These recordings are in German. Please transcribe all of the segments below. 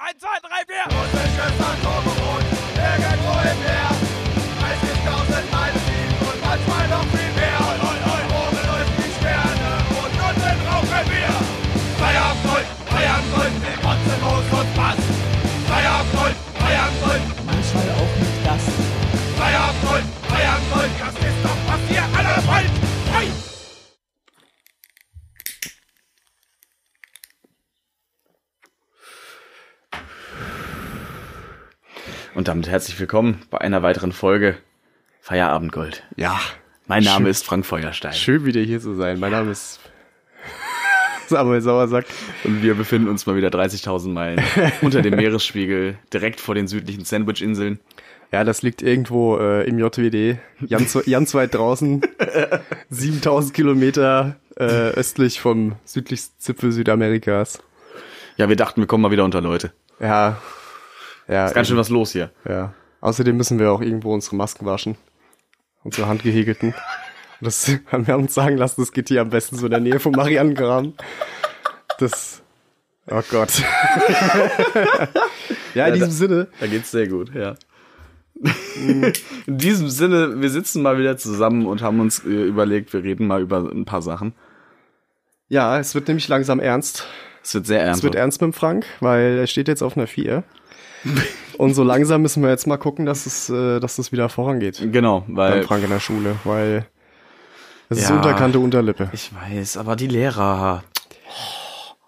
1, 2, 3, 4. Russisches Atombrot, irgendwo im Meer. 30.000 Meilen und manchmal noch viel mehr. Oben läuft die Sterne und unten rauchen wir. Feierabend Gold, Feierabend Gold, wir kotzen Moos und Bass. Feierabend Gold, Feierabend Gold, Manchmal auch nicht das. Feierabend Gold, Feierabend Und damit herzlich willkommen bei einer weiteren Folge Feierabendgold. Ja, Mein Name Schön. ist Frank Feuerstein schön wieder hier zu sein. Mein Name ist Samuel Sauersack. und wir befinden uns mal wieder 30.000 Meilen unter dem Meeresspiegel, direkt vor den südlichen Sandwich-Inseln. Ja, das liegt irgendwo äh, im JWD, ganz, ganz weit draußen, 7000 Kilometer äh, östlich vom südlichsten Zipfel Südamerikas. Ja, wir dachten, wir kommen mal wieder unter Leute. Ja, ja, Ist ganz schön was los hier. ja. Außerdem müssen wir auch irgendwo unsere Masken waschen, unsere handgehegelten. Und das haben wir uns sagen lassen, das geht hier am besten so in der Nähe vom Marianengraben. Das, oh Gott. ja, in Ja, diesem da- Sinne. Da geht's sehr gut, ja. In diesem Sinne, wir sitzen mal wieder zusammen und haben uns äh, überlegt, wir reden mal über ein paar Sachen. Ja, es wird nämlich langsam ernst. Es wird sehr Es ernst. wird ernst mit dem Frank, weil er steht jetzt auf einer 4. Und so langsam müssen wir jetzt mal gucken, dass es, äh, dass es wieder vorangeht. Genau, Beim weil Frank in der Schule, weil es ist Ja. Unterkante Unterlippe. ich weiß, aber die Lehrer.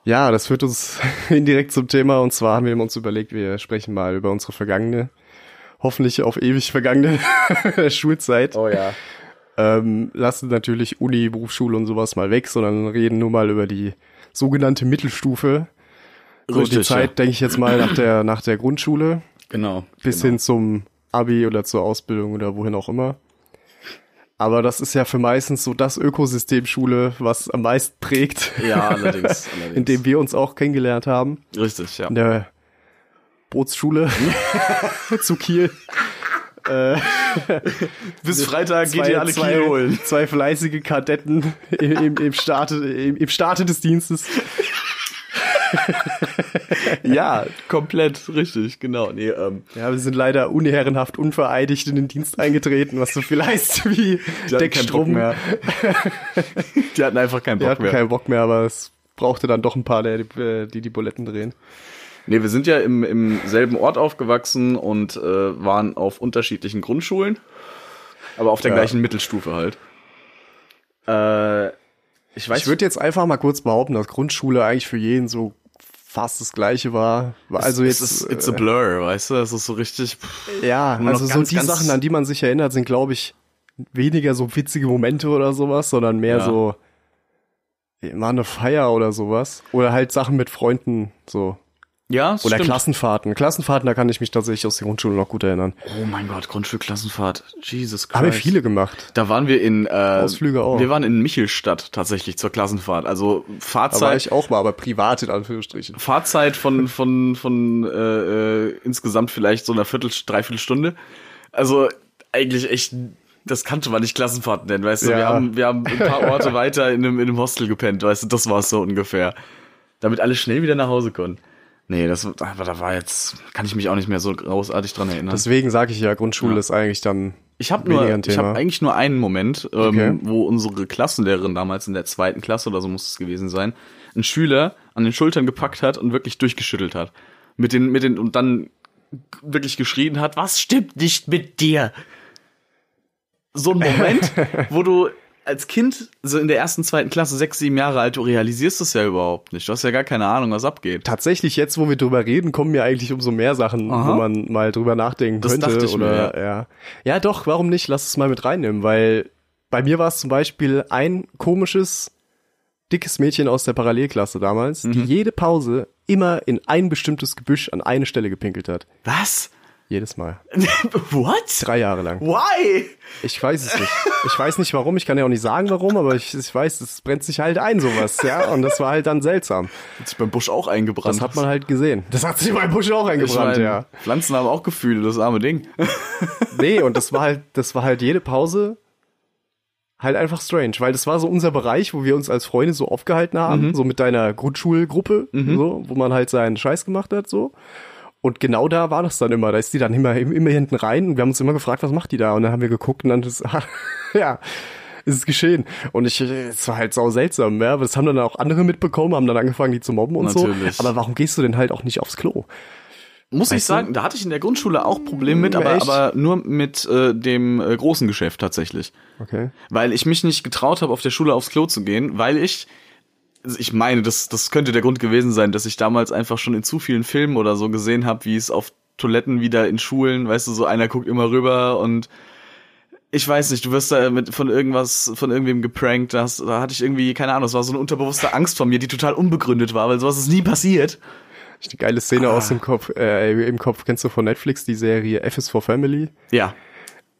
Ja, das führt uns indirekt zum Thema und zwar haben wir uns überlegt, wir sprechen mal über unsere vergangene, hoffentlich auf ewig vergangene Schulzeit. Oh ja. Ähm, lassen natürlich Uni, Berufsschule und sowas mal weg, sondern reden nur mal über die sogenannte Mittelstufe. So die Zeit, denke ich jetzt mal, nach der, nach der Grundschule Genau. bis genau. hin zum Abi oder zur Ausbildung oder wohin auch immer. Aber das ist ja für meistens so das Ökosystem Schule, was am meisten prägt, Ja, allerdings. allerdings. in dem wir uns auch kennengelernt haben. Richtig, ja. In der Bootsschule zu Kiel. Bis Freitag geht Zwei- ihr alle zwei, Kilo holen. Zwei fleißige Kadetten im, im, im, Starte, im, im Starte des Dienstes. Ja, komplett richtig, genau. Nee, ähm, Ja, wir sind leider unehrenhaft unvereidigt in den Dienst eingetreten, was so viel heißt wie die Deckstrom. mehr. die hatten einfach keinen Bock hatten mehr. keinen Bock mehr, aber es brauchte dann doch ein paar, die die, die Buletten drehen. Nee, wir sind ja im, im selben Ort aufgewachsen und äh, waren auf unterschiedlichen Grundschulen, aber auf der Ja. gleichen Mittelstufe halt. Äh, ich weiß, Ich würde jetzt einfach mal kurz behaupten, dass Grundschule eigentlich für jeden so fast das gleiche war. Also jetzt, ist, it's a blur, weißt du, es ist so richtig, pff, äh, ja, also so ganz, die Sachen, an die man sich erinnert, sind glaube ich weniger so witzige Momente oder sowas, sondern mehr Ja. so mal eine Feier oder sowas. Oder halt Sachen mit Freunden, so. Ja, Oder stimmt. Klassenfahrten. Klassenfahrten, da kann ich mich tatsächlich aus der Grundschule noch gut erinnern. Oh mein Gott, Grundschulklassenfahrt, Jesus Christ. Haben wir viele gemacht. Da waren wir in äh, Ausflüge auch. Wir waren in Michelstadt tatsächlich zur Klassenfahrt. Also Da war Fahrzeit, ich auch mal, aber privat in Anführungsstrichen. Fahrzeit von von von äh, äh, insgesamt vielleicht so einer Viertel, dreiviertel Stunde. Also eigentlich echt, das kannte man nicht Klassenfahrt nennen, weißt du. Ja. Wir haben wir haben ein paar Orte weiter in einem in einem Hostel gepennt, weißt du. Das war es so ungefähr, damit alle schnell wieder nach Hause konnten. Nee, das aber da war jetzt kann ich mich auch nicht mehr so großartig dran erinnern. Deswegen sage ich ja, Grundschule Ja. ist eigentlich dann Ich habe nur, ich habe eigentlich nur einen Moment, ähm, Okay. wo unsere Klassenlehrerin damals in der zweiten Klasse oder so muss es gewesen sein, einen Schüler an den Schultern gepackt hat und wirklich durchgeschüttelt hat. Mit den, mit den, und dann wirklich geschrien hat, was stimmt nicht mit dir? So ein Moment, wo du als Kind, so in der ersten, zweiten Klasse, sechs, sieben Jahre alt, du realisierst das ja überhaupt nicht. Du hast ja gar keine Ahnung, was abgeht. tatsächlich jetzt, wo wir drüber reden, kommen mir eigentlich umso mehr Sachen, Aha. wo man mal drüber nachdenken Das könnte. dachte ich mir, oder, ja. ja, doch, warum nicht? Lass es mal mit reinnehmen, weil bei mir war es zum Beispiel ein komisches, dickes Mädchen aus der Parallelklasse damals, Mhm. die jede Pause immer in ein bestimmtes Gebüsch an eine Stelle gepinkelt hat. Was? Jedes Mal. What? Drei Jahre lang. Why? Ich weiß es nicht. Ich weiß nicht warum, ich kann ja auch nicht sagen warum, aber ich, ich weiß, es brennt sich halt ein, sowas, ja. Und das war halt dann seltsam. Hat sich beim Busch auch eingebrannt. Das hat man halt gesehen. Das hat sich beim Busch auch eingebrannt, mein, ja. Pflanzen haben auch Gefühle, das arme Ding. Nee, und das war halt, das war halt jede Pause halt einfach strange, weil das war so unser Bereich, wo wir uns als Freunde so aufgehalten haben, so mit deiner Grundschulgruppe, so, wo man halt seinen Scheiß gemacht hat, so. Und genau da war das dann immer. Da ist die dann immer, immer hinten rein und wir haben uns immer gefragt, was macht die da? Und dann haben wir geguckt und dann ist, ja, ist es geschehen. Und ich, es war halt sau seltsam, ja. Aber das haben dann auch andere mitbekommen, haben dann angefangen, die zu mobben und Natürlich. so. Aber warum gehst du denn halt auch nicht aufs Klo? Muss ich Weißt du? sagen, da hatte ich in der Grundschule auch Probleme mit, aber, Echt? aber nur mit äh, dem äh, großen Geschäft tatsächlich. Okay. Weil ich mich nicht getraut habe, auf der Schule aufs Klo zu gehen, weil ich, ich meine, das, das könnte der Grund gewesen sein, dass ich damals einfach schon in zu vielen Filmen oder so gesehen habe, wie es auf Toiletten wieder in Schulen, weißt du, so einer guckt immer rüber und ich weiß nicht, du wirst da mit von irgendwas, von irgendwem geprankt, das, da hatte ich irgendwie, keine Ahnung, es war so eine unterbewusste Angst von mir, die total unbegründet war, weil sowas ist nie passiert. Die geile Szene aus dem Kopf, äh, im Kopf kennst du von Netflix die Serie F is for Family. Ja.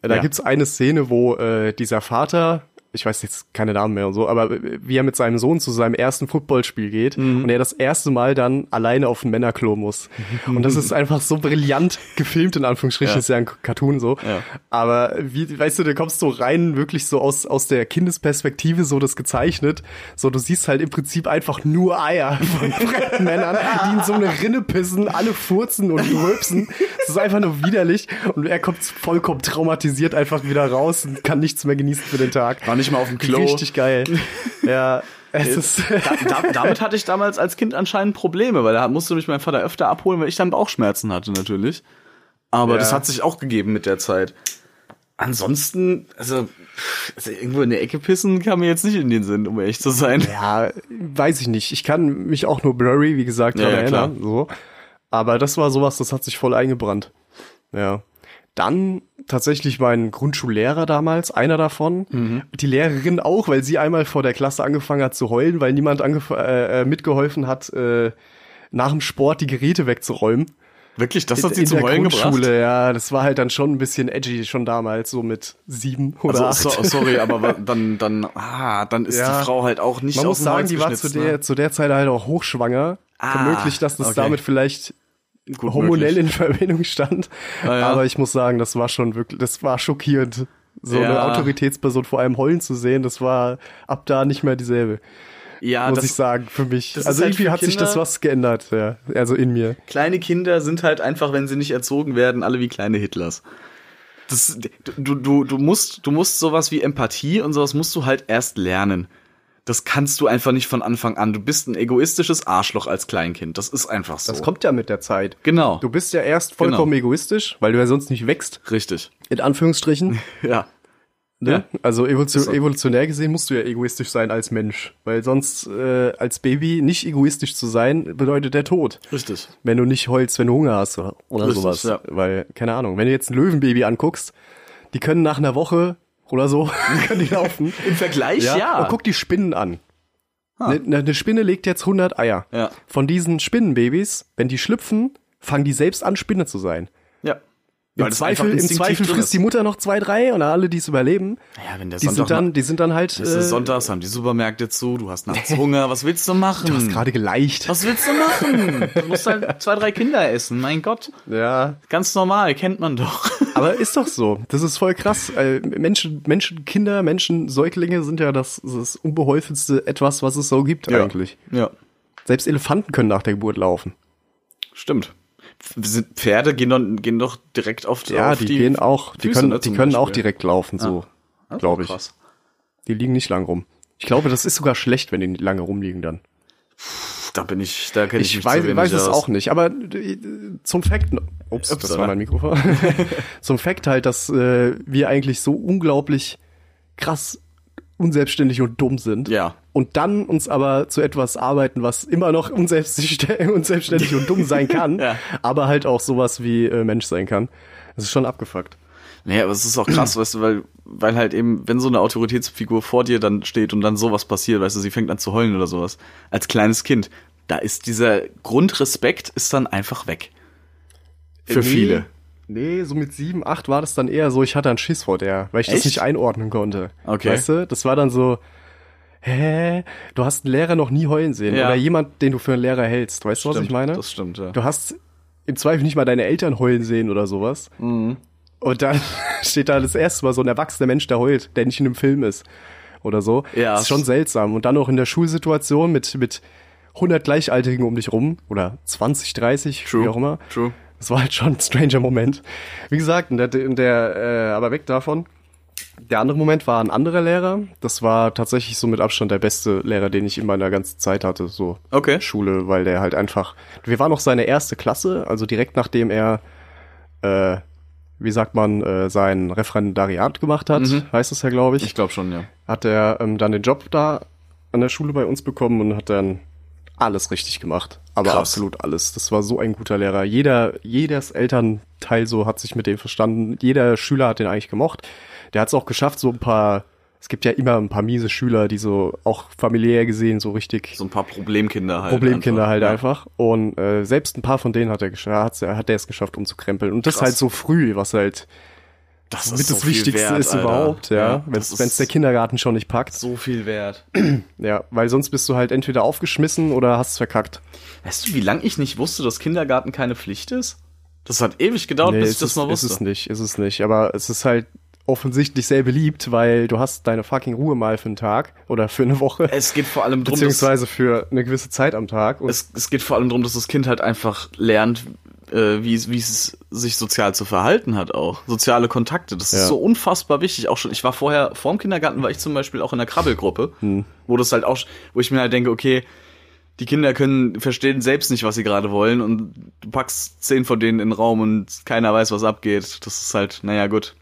Da Ja. gibt's eine Szene, wo äh, dieser Vater, ich weiß jetzt keine Namen mehr und so, aber wie er mit seinem Sohn zu seinem ersten Footballspiel geht Mhm. und er das erste Mal dann alleine auf ein Männerklo muss. Und das ist einfach so brillant gefilmt, in Anführungsstrichen, Ja. ist ja ein Cartoon so. Ja. Aber wie, weißt du, da kommst du rein, wirklich so aus, aus der Kindesperspektive so das gezeichnet. So, du siehst halt im Prinzip einfach nur Eier von fremden Männern, die in so eine Rinne pissen, alle furzen und rülpsen. Das ist einfach nur widerlich. Und er kommt vollkommen traumatisiert einfach wieder raus und kann nichts mehr genießen für den Tag. War nicht mal auf dem Klo. Richtig geil. Ja, es ist. Da, da, damit hatte ich damals als Kind anscheinend Probleme, weil da musste mich mein Vater öfter abholen, weil ich dann Bauchschmerzen hatte natürlich. Aber Ja. das hat sich auch gegeben mit der Zeit. Ansonsten, also, also irgendwo in der Ecke pissen kam mir jetzt nicht in den Sinn, um ehrlich zu sein. Ja, weiß ich nicht. Ich kann mich auch nur blurry, wie gesagt, Ja, daran ja, klar. erinnern. So. Aber das war sowas, das hat sich voll eingebrannt. Ja. Dann tatsächlich mein Grundschullehrer damals, einer davon. Mhm. Die Lehrerin auch, weil sie einmal vor der Klasse angefangen hat zu heulen, weil niemand äh, äh, mitgeholfen hat, äh, nach dem Sport die Geräte wegzuräumen. Wirklich, das hat sie in der Heulen Grundschule, gebracht? ja. Das war halt dann schon ein bisschen edgy, schon damals, so mit sieben oder Also, acht. so, sorry, aber dann, dann, ah, dann ist Ja. die Frau halt auch nicht Man muss sagen, die war zu der, ne? zu der Zeit halt auch hochschwanger. Ah, möglich, dass das okay. damit vielleicht Gut hormonell möglich. in Verbindung stand. Ah, ja. Aber ich muss sagen, das war schon wirklich, das war schockierend. So eine Ja. Autoritätsperson vor allem heulen zu sehen, das war ab da nicht mehr dieselbe, Ja, muss das, ich sagen, für mich. Also halt irgendwie hat sich das Kinder- was geändert, ja. Also in mir. kleine Kinder sind halt einfach, wenn sie nicht erzogen werden, alle wie kleine Hitlers. Das, du, du, du musst, du musst sowas wie Empathie und sowas musst du halt erst lernen. Das kannst du einfach nicht von Anfang an. Du bist ein egoistisches Arschloch als Kleinkind. Das ist einfach so. Das kommt ja mit der Zeit. Genau. Du bist ja erst vollkommen Genau. egoistisch, weil du ja sonst nicht wächst, Richtig. in Anführungsstrichen. Ja. Ne? Ja. Also evolution, so. evolutionär gesehen musst du ja egoistisch sein als Mensch, weil sonst äh, als Baby nicht egoistisch zu sein bedeutet der Tod. Richtig. Wenn du nicht heulst, wenn du Hunger hast oder, oder Richtig, sowas. ja. Weil, keine Ahnung, wenn du jetzt ein Löwenbaby anguckst, die können nach einer Woche oder so, können die laufen. Im Vergleich, ja. Ja. Und guck die Spinnen an. Eine eine Spinne legt jetzt 100 Eier. Ja. Von diesen Spinnenbabys, wenn die schlüpfen, fangen die selbst an, Spinne zu sein. Ja. Im Zweifel, im Zweifel frisst die. Mutter noch zwei, drei und alle, die es überleben, Ja, wenn der die Sonntag sind dann, die sind dann halt. Es ist Sonntags, haben die Supermärkte zu, du hast nachts Hunger, was willst du machen? Du hast gerade geleicht. was willst du machen? Du musst halt zwei, drei Kinder essen, mein Gott. Ja. Ganz normal, kennt man doch. Aber ist doch so. Das ist voll krass. Äh, Menschen, Menschen, Kinder, Menschen, Säuglinge sind ja das, das unbeholfenste etwas, was es so gibt eigentlich. Ja. Selbst Elefanten können nach der Geburt laufen. Stimmt. Sind- Pferde gehen doch, gehen doch direkt auf, Ja, auf die, gehen auch, die Füße, können, ne, die können auch direkt laufen, so, Das ist glaube ich. krass. Die liegen nicht lang rum. Ich glaube, das ist sogar schlecht, wenn die lange rumliegen dann. Da bin ich, da kenne ich, Ich mich weiß, zu weiß es aus. auch nicht, aber äh, zum Fakt, ups, das Upsala. war mein Mikrofon. zum Fakt halt, dass äh, wir eigentlich so unglaublich krass unselbstständig und dumm sind. Ja. Und dann uns aber zu etwas arbeiten, was immer noch unselbstständig, und dumm sein kann, Ja. aber halt auch sowas wie äh, Mensch sein kann. Das ist schon abgefuckt. Nee, aber es ist auch krass, weißt du, weil, weil halt eben, wenn so eine Autoritätsfigur vor dir dann steht und dann sowas passiert, weißt du, sie fängt an zu heulen oder sowas, als kleines Kind, da ist dieser Grundrespekt ist dann einfach weg. Für viele. Nee, so mit sieben, acht war das dann eher so, ich hatte einen Schiss vor der, weil ich das Echt? nicht einordnen konnte. Okay. Weißt du, das war dann so, hä, du hast einen Lehrer noch nie heulen sehen Ja. oder jemand, den du für einen Lehrer hältst. Weißt du, was ich meine? Das stimmt, ja. Du hast im Zweifel nicht mal deine Eltern heulen sehen oder sowas. Mhm. Und dann steht da das erste Mal so ein erwachsener Mensch, der heult, der nicht in einem Film ist. Oder so. Ja. Das ist schon seltsam. Und dann auch in der Schulsituation mit, mit 100 Gleichaltrigen um dich rum. Oder 20, 30, wie auch immer. True. Das war halt schon ein stranger Moment. Wie gesagt, in der, in der äh, aber weg davon. Der andere Moment war ein anderer Lehrer. Das war tatsächlich so mit Abstand der beste Lehrer, den ich in meiner ganzen Zeit hatte, so Okay. Schule, weil der halt einfach. Wir waren noch seine erste Klasse, also direkt nachdem er, äh, wie sagt man, äh, sein Referendariat gemacht hat, heißt es ja, glaube ich, Ich glaube schon, ja. hat er ähm, dann den Job da an der Schule bei uns bekommen und hat dann alles richtig gemacht. Aber Krass. absolut alles. Das war so ein guter Lehrer. Jeder, jedes Elternteil so hat sich mit dem verstanden. Jeder Schüler hat den eigentlich gemocht. Der hat es auch geschafft, so ein paar, es gibt ja immer ein paar miese Schüler, die so auch familiär gesehen so richtig So ein paar Problemkinder halt. Problemkinder einfach. halt Ja. einfach. Und äh, selbst ein paar von denen hat er geschafft, hat er es geschafft umzukrempeln. Und das Krass. halt so früh, was halt Das mit so das Wichtigste wert, ist Alter. überhaupt, ja. Wenn das es der ist Kindergarten schon nicht packt. so viel wert. Ja, weil sonst bist du halt entweder aufgeschmissen oder hast es verkackt. Weißt du, wie lange ich nicht wusste, dass Kindergarten keine Pflicht ist? Das hat ewig gedauert, bis ich ist das es, mal ist wusste. es nicht, ist es nicht. Aber es ist halt offensichtlich sehr beliebt, weil du hast deine fucking Ruhe mal für einen Tag oder für eine Woche. Es geht vor allem darum, dass, beziehungsweise für eine gewisse Zeit am Tag. Und es, es geht vor allem darum, dass das Kind halt einfach lernt, äh, wie, es- wie es sich sozial zu verhalten hat auch. Soziale Kontakte, das Ja. ist so unfassbar wichtig. Auch schon, ich war vorher, vor dem Kindergarten war ich zum Beispiel auch in der Krabbelgruppe, Hm. wo das halt auch, wo ich mir halt denke, okay, die Kinder können, verstehen selbst nicht, was sie gerade wollen und du packst zehn von denen in den Raum und keiner weiß, was abgeht. Das ist halt, naja, gut.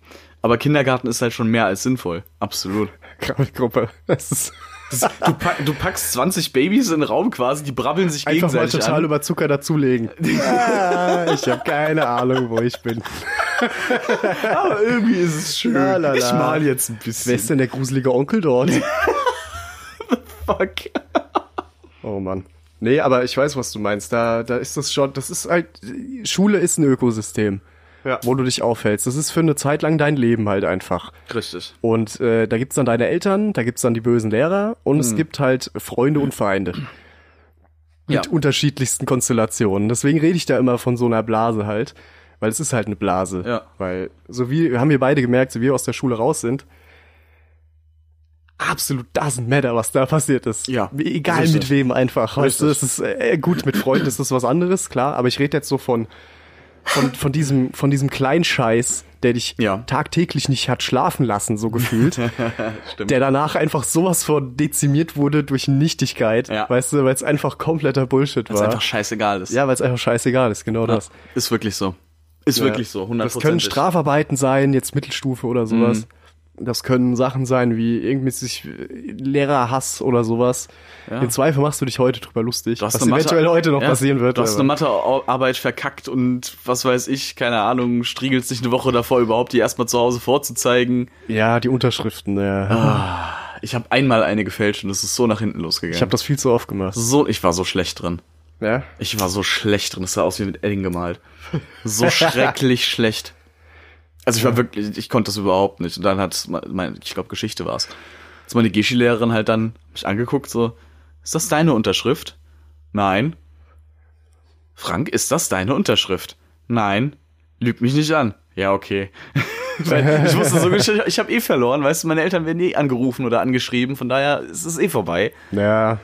Aber Kindergarten ist halt schon mehr als sinnvoll. Absolut. Krabbelgruppe. Das ist Das, du, pack, du packst 20 Babys in den Raum quasi, die brabbeln sich einfach mal gegenseitig total an. über Zucker dazulegen. ah, ich habe keine Ahnung, wo ich bin. Aber irgendwie ist es schön. La, la, la. Ich mal jetzt ein Wer bisschen. ist denn der gruselige Onkel dort? Fuck. Oh Mann. Nee, aber ich weiß, was du meinst. Da, da ist das schon, das ist halt, Schule ist ein Ökosystem, Ja. wo du dich aufhältst. Das ist für eine Zeit lang dein Leben halt einfach. Richtig. Und äh, da gibt's dann deine Eltern, da gibt's dann die bösen Lehrer und Mhm. es gibt halt Freunde und Feinde. Mit Ja. unterschiedlichsten Konstellationen. Deswegen rede ich da immer von so einer Blase halt. Weil es ist halt eine Blase. Ja. Weil, so wie, haben wir beide gemerkt, so wie wir aus der Schule raus sind, absolut doesn't matter, was da passiert ist. Ja. Egal Richtig. mit wem einfach. Weißt du, es ist äh, gut, mit Freunden ist das was anderes, klar, aber ich rede jetzt so von, von, von diesem, von diesem Kleinscheiß, der dich Ja. tagtäglich nicht hat schlafen lassen, so gefühlt. Stimmt. der danach einfach sowas von dezimiert wurde durch Nichtigkeit, Ja. weißt du, weil es einfach kompletter Bullshit war. einfach scheißegal ist. ja, weil es einfach scheißegal ist, genau Ja. das. Ist wirklich so. Ist wirklich so, 100%. Das können Strafarbeiten sein, jetzt Mittelstufe oder sowas. Das können Sachen sein wie irgendwie sich äh, Lehrerhass oder sowas. Ja. Im Zweifel machst du dich heute drüber lustig, was Mathe- eventuell heute noch ja, passieren wird. Du hast aber- eine Mathearbeit verkackt und was weiß ich, keine Ahnung, striegelst dich eine Woche davor überhaupt, die erstmal zu Hause vorzuzeigen. ja, die Unterschriften, ja. Ah. Ich habe einmal eine gefälscht und es ist so nach hinten losgegangen. Ich habe das viel zu oft gemacht. so, ich war so schlecht drin. Ja? Ich war so schlecht drin. Es sah aus wie mit Edding gemalt. So schrecklich schlecht. Also ich war wirklich, ich konnte das überhaupt nicht. Und dann hat, mein, ich glaube Geschichte war's. Ist meine Geschi-Lehrerin halt dann mich angeguckt so, ist das deine Unterschrift? Nein. Frank, ist das deine Unterschrift? Nein. Lüg mich nicht an. Ja, okay. Ich wusste so, ich, ich habe eh verloren, weißt du, meine Eltern werden eh angerufen oder angeschrieben, von daher ist es eh vorbei. Ja.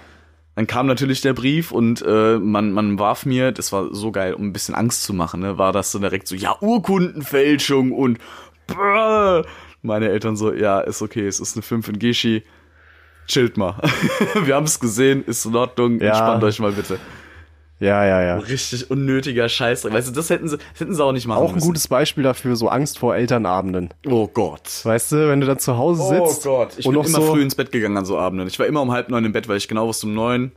Dann kam natürlich der Brief und äh, man, man warf mir, das war so geil, um ein bisschen Angst zu machen, ne, war das so direkt so, ja, Urkundenfälschung und brrr. meine Eltern so, ja, ist okay, es ist eine 5 in Geschi, chillt mal. Wir haben es gesehen, ist in Ordnung, Ja. entspannt euch mal bitte. Ja, ja, ja. Richtig unnötiger Scheiß. Weißt du, das hätten sie, das hätten sie auch nicht machen Auch ein müssen. gutes Beispiel dafür, so Angst vor Elternabenden. Oh Gott. Weißt du, wenn du dann zu Hause sitzt Oh Ich und bin immer so, früh ins Bett gegangen an so Abenden. Ich war immer um halb neun im Bett, weil ich genau wusste, um neun,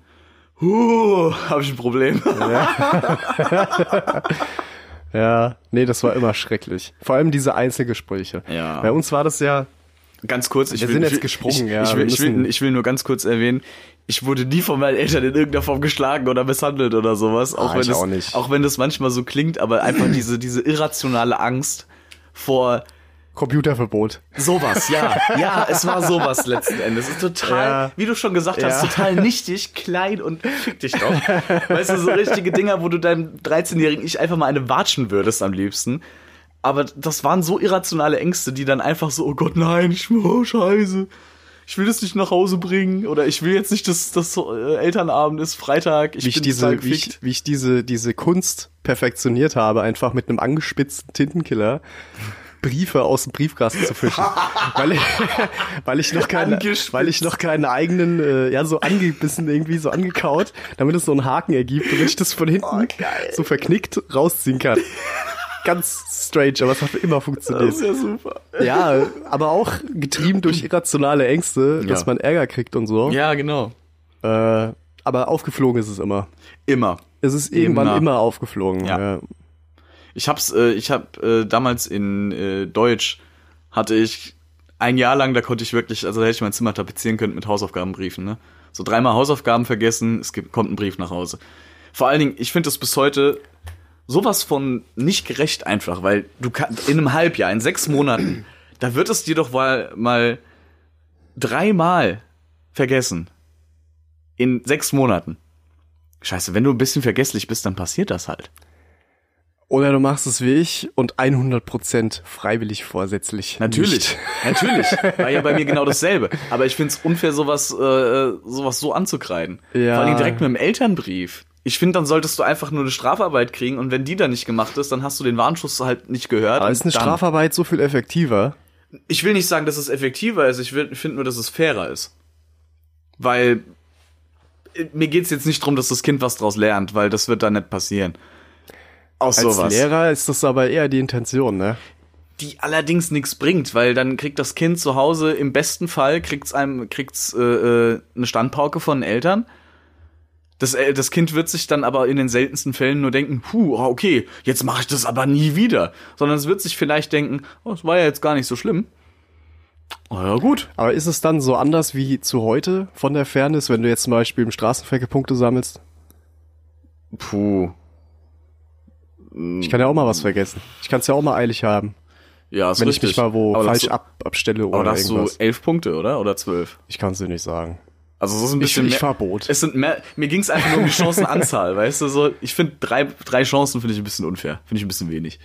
huh, habe ich ein Problem. Ja, nee, das war immer schrecklich. Vor allem diese Einzelgespräche. Ja. Bei uns war das ja, Ganz kurz, ich Wir will, sind ich jetzt gesprungen, ich, ja, Ich will, ich, will, ich will nur ganz kurz erwähnen, ich wurde nie von meinen Eltern in irgendeiner Form geschlagen oder misshandelt oder sowas. Auch Ah, wenn ich es, auch nicht. auch wenn das manchmal so klingt, aber einfach diese, diese irrationale Angst vor Computerverbot. sowas, ja. Ja, es war sowas letzten Endes. Es ist total, Ja. wie du schon gesagt hast, Ja. total nichtig, klein und fick dich doch. Weißt du, so richtige Dinger, wo du deinem 13-jährigen Ich einfach mal eine watschen würdest am liebsten. Aber das waren so irrationale Ängste, die dann einfach so, oh Gott, nein, ich, oh, scheiße. Ich will das nicht nach Hause bringen oder ich will jetzt nicht, dass das äh, Elternabend ist, Freitag, ich wie ich bin diese, total wie ich, wie ich diese, diese Kunst perfektioniert habe, einfach mit einem angespitzten Tintenkiller Briefe aus dem Briefkasten zu fischen. weil, ich, weil ich noch keine, Angespitzt. weil ich noch keinen eigenen, äh, ja, so angebissen irgendwie so angekaut, damit es so einen Haken ergibt und ich das von hinten Oh, so verknickt rausziehen kann. Ganz strange, aber es hat immer funktioniert. Das ist ja super. Ja, aber auch getrieben durch irrationale Ängste, dass Ja. man Ärger kriegt und so. Ja, genau. Äh, aber aufgeflogen ist es immer. Immer. Es ist irgendwann Immer. immer aufgeflogen. Ja. Ja. Ich hab's, äh, ich hab äh, damals in äh, Deutsch hatte ich ein Jahr lang, da konnte ich wirklich, also da hätte ich mein Zimmer tapezieren können mit Hausaufgabenbriefen, ne? So dreimal Hausaufgaben vergessen, es gibt, kommt ein Brief nach Hause. Vor allen Dingen, ich finde das bis heute sowas von nicht gerecht einfach, weil du kannst in einem Halbjahr, in sechs Monaten, da wird es dir doch mal, mal dreimal vergessen. In sechs Monaten. Scheiße, wenn du ein bisschen vergesslich bist, dann passiert das halt. Oder du machst es wie ich und 100% freiwillig vorsätzlich. Natürlich, Nicht. natürlich. War ja bei mir genau dasselbe. Aber ich find's unfair, sowas, äh, sowas so anzukreiden. Ja. Vor allem direkt mit dem Elternbrief. Ich finde, dann solltest du einfach nur eine Strafarbeit kriegen und wenn die dann nicht gemacht ist, dann hast du den Warnschuss halt nicht gehört. Aber ist eine dann- Strafarbeit so viel effektiver? Ich will nicht sagen, dass es effektiver ist, ich finde nur, dass es fairer ist. Weil äh, mir geht's jetzt nicht drum, dass das Kind was draus lernt, weil das wird da nicht passieren. Aus Als sowas. Lehrer ist das aber eher die Intention, ne? die allerdings nichts bringt, weil dann kriegt das Kind zu Hause im besten Fall kriegt's einem kriegt's äh, äh, eine Standpauke von den Eltern. Das, äh, das Kind wird sich dann aber in den seltensten Fällen nur denken, puh, ah, okay, jetzt mache ich das aber nie wieder. Sondern es wird sich vielleicht denken, oh, das war ja jetzt gar nicht so schlimm. Oh, ja, gut. Aber ist es dann so anders wie zu heute von der Fairness, wenn du jetzt zum Beispiel im Straßenverkehr Punkte sammelst? Puh. Ich kann ja auch mal was vergessen. Ich kann es ja auch mal eilig haben, Ja, ist wenn richtig. ich mich mal wo aber falsch ab, abstelle Aber oder da hast du elf Punkte, oder? Oder zwölf? Ich kann es dir nicht sagen. Also es ist ein Ich, bisschen ich mehr, fahr Boot. Es sind mehr, mir ging es einfach nur um die Chancenanzahl, weißt du, so, ich finde drei, drei Chancen finde ich ein bisschen unfair, finde ich ein bisschen wenig.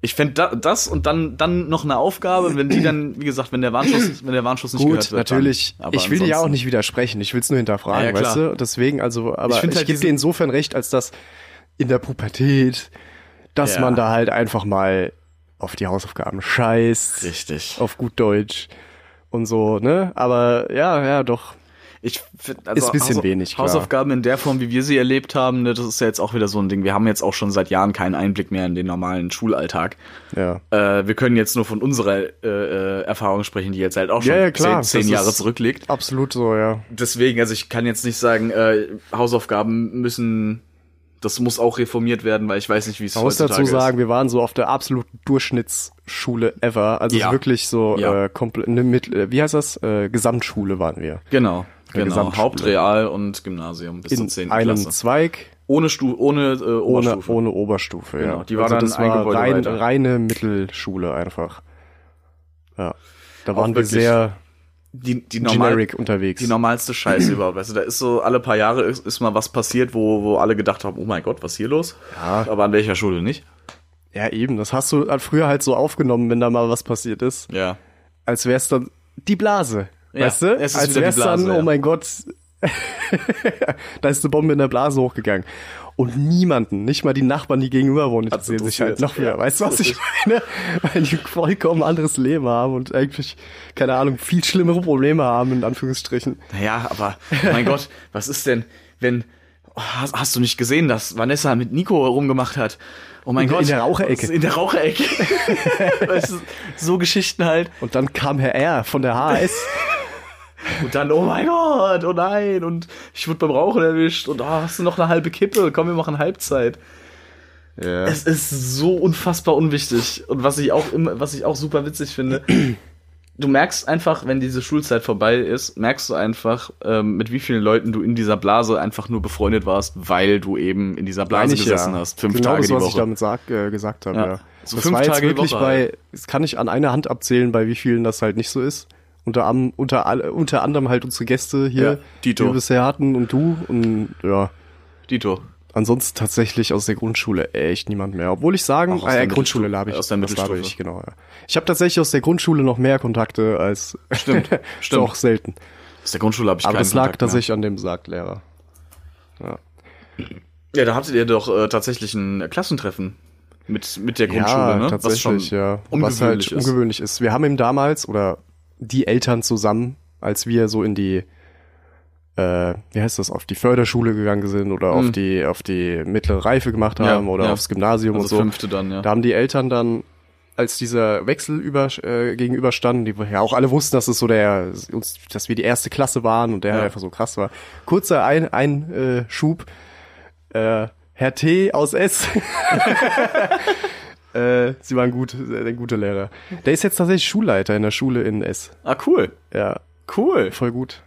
Ich fände da, das und dann, dann noch eine Aufgabe, wenn die dann, wie gesagt, wenn der Warnschuss, wenn der Warnschuss nicht gehört Gut, wird. natürlich. Dann. Aber ich will dir ja auch nicht widersprechen. Ich will es nur hinterfragen, Ja, ja, weißt du? Deswegen, also, aber Ich ich, halt gebe dir insofern recht, als dass in der Pubertät, dass Ja. man da halt einfach mal auf die Hausaufgaben scheißt, Richtig. auf gut Deutsch und so, ne? Aber ja, ja, doch. Ich find, also Ist ein bisschen Hausa- wenig, klar. Hausaufgaben in der Form, wie wir sie erlebt haben, ne, das ist ja jetzt auch wieder so ein Ding. Wir haben jetzt auch schon seit Jahren keinen Einblick mehr in den normalen Schulalltag. Ja. Äh, wir können jetzt nur von unserer äh, äh, Erfahrung sprechen, die jetzt halt auch schon Ja, ja, klar. zehn, zehn Jahre ist- zurückliegt. Absolut so, ja. deswegen, also ich kann jetzt nicht sagen, äh, Hausaufgaben müssen, das muss auch reformiert werden, weil ich weiß nicht, wie es Man muss heutzutage dazu sagen, wir waren so auf der absoluten Durchschnittsschule ever. Also Ja. wirklich so Ja. äh, komplett, ne, mit, äh, wie heißt das? Äh, Gesamtschule waren wir. Genau, Der genau. Hauptreal und Gymnasium bis zur In 10. einem Klasse. Zweig Ohne, Stu ohne äh, ohne, Oberstufe. ohne Oberstufe, Genau, ja. die war also dann das ein war Gebäude rein, weiter. reine Mittelschule einfach. Ja. Da waren wir sehr die, die, normal, generic unterwegs. die normalste Scheiße überhaupt. Weißt du, da ist so alle paar Jahre ist, ist mal was passiert, wo, wo alle gedacht haben, oh mein Gott, was ist hier los? Ja. Aber an welcher Schule nicht? Ja, eben. Das hast du halt früher halt so aufgenommen, wenn da mal was passiert ist. Ja. Als wär's dann die Blase. Ja, weißt du? es Als wär's Blase, dann, ja. oh mein Gott, da ist eine Bombe in der Blase hochgegangen. Und niemanden, nicht mal die Nachbarn, die gegenüber wohnen, interessieren sich halt noch mehr. Ja, weißt du, was ich meine? Weil die vollkommen anderes Leben haben und eigentlich, keine Ahnung, viel schlimmere Probleme haben, in Anführungsstrichen. Naja, aber oh mein Gott, was ist denn, wenn oh, hast, hast du nicht gesehen, dass Vanessa mit Nico rumgemacht hat? Oh mein In- Gott. in der Raucherecke. In der Raucherecke. so Geschichten halt. Und dann kam Herr R. von der HS. Und dann, oh mein Gott, oh nein, und ich wurde beim Rauchen erwischt und oh, hast du noch eine halbe Kippe? Komm, wir machen Halbzeit. ja. Es ist so unfassbar unwichtig. Und was ich auch immer, was ich auch super witzig finde, du merkst einfach, wenn diese Schulzeit vorbei ist, merkst du einfach, ähm, mit wie vielen Leuten du in dieser Blase einfach nur befreundet warst, weil du eben in dieser Blase ich gesessen ja. hast. Fünf genau Tage das, die was Woche. ich damit sag, äh, gesagt habe, Ja. ja. So das fünf war jetzt Tage die wirklich Woche bei, das kann ich an einer Hand abzählen, bei wie vielen das halt nicht so ist. Unter, unter, unter anderem halt unsere Gäste hier, Ja, Dito. die wir bisher hatten und du und ja, Dito. ansonsten tatsächlich aus der Grundschule echt niemand mehr. Obwohl ich sagen, Auch aus äh, der Grundschule habe ich, aus der Mittelstufe. ich, genau. Ja. Ich habe tatsächlich aus der Grundschule noch mehr Kontakte als Stimmt, stimmt. auch selten. Aus der Grundschule habe ich Aber das lag Kontakt mehr. tatsächlich an dem Sarglehrer. Ja. Ja, da hattet ihr doch äh, tatsächlich ein Klassentreffen mit, mit der Grundschule, ja, ne? tatsächlich, ja. Was halt ist. ungewöhnlich ist. Wir haben ihm damals, oder die Eltern zusammen, als wir so in die, äh, wie heißt das, auf die Förderschule gegangen sind oder auf die, auf die mittlere Reife gemacht Hm. Ja, haben oder ja. aufs Gymnasium Also und so. fünfte dann, ja. Da haben die Eltern dann, als dieser Wechsel über, äh, gegenüberstanden, die ja auch alle wussten, dass es so der, uns, dass wir die erste Klasse waren und der Ja. einfach so krass war. Kurzer ein, ein äh, Schub, äh, Herr T aus S. äh, sie waren gut, äh, ein guter Lehrer. Der ist jetzt tatsächlich Schulleiter in der Schule in S. Ah, cool. Ja, Cool. voll gut.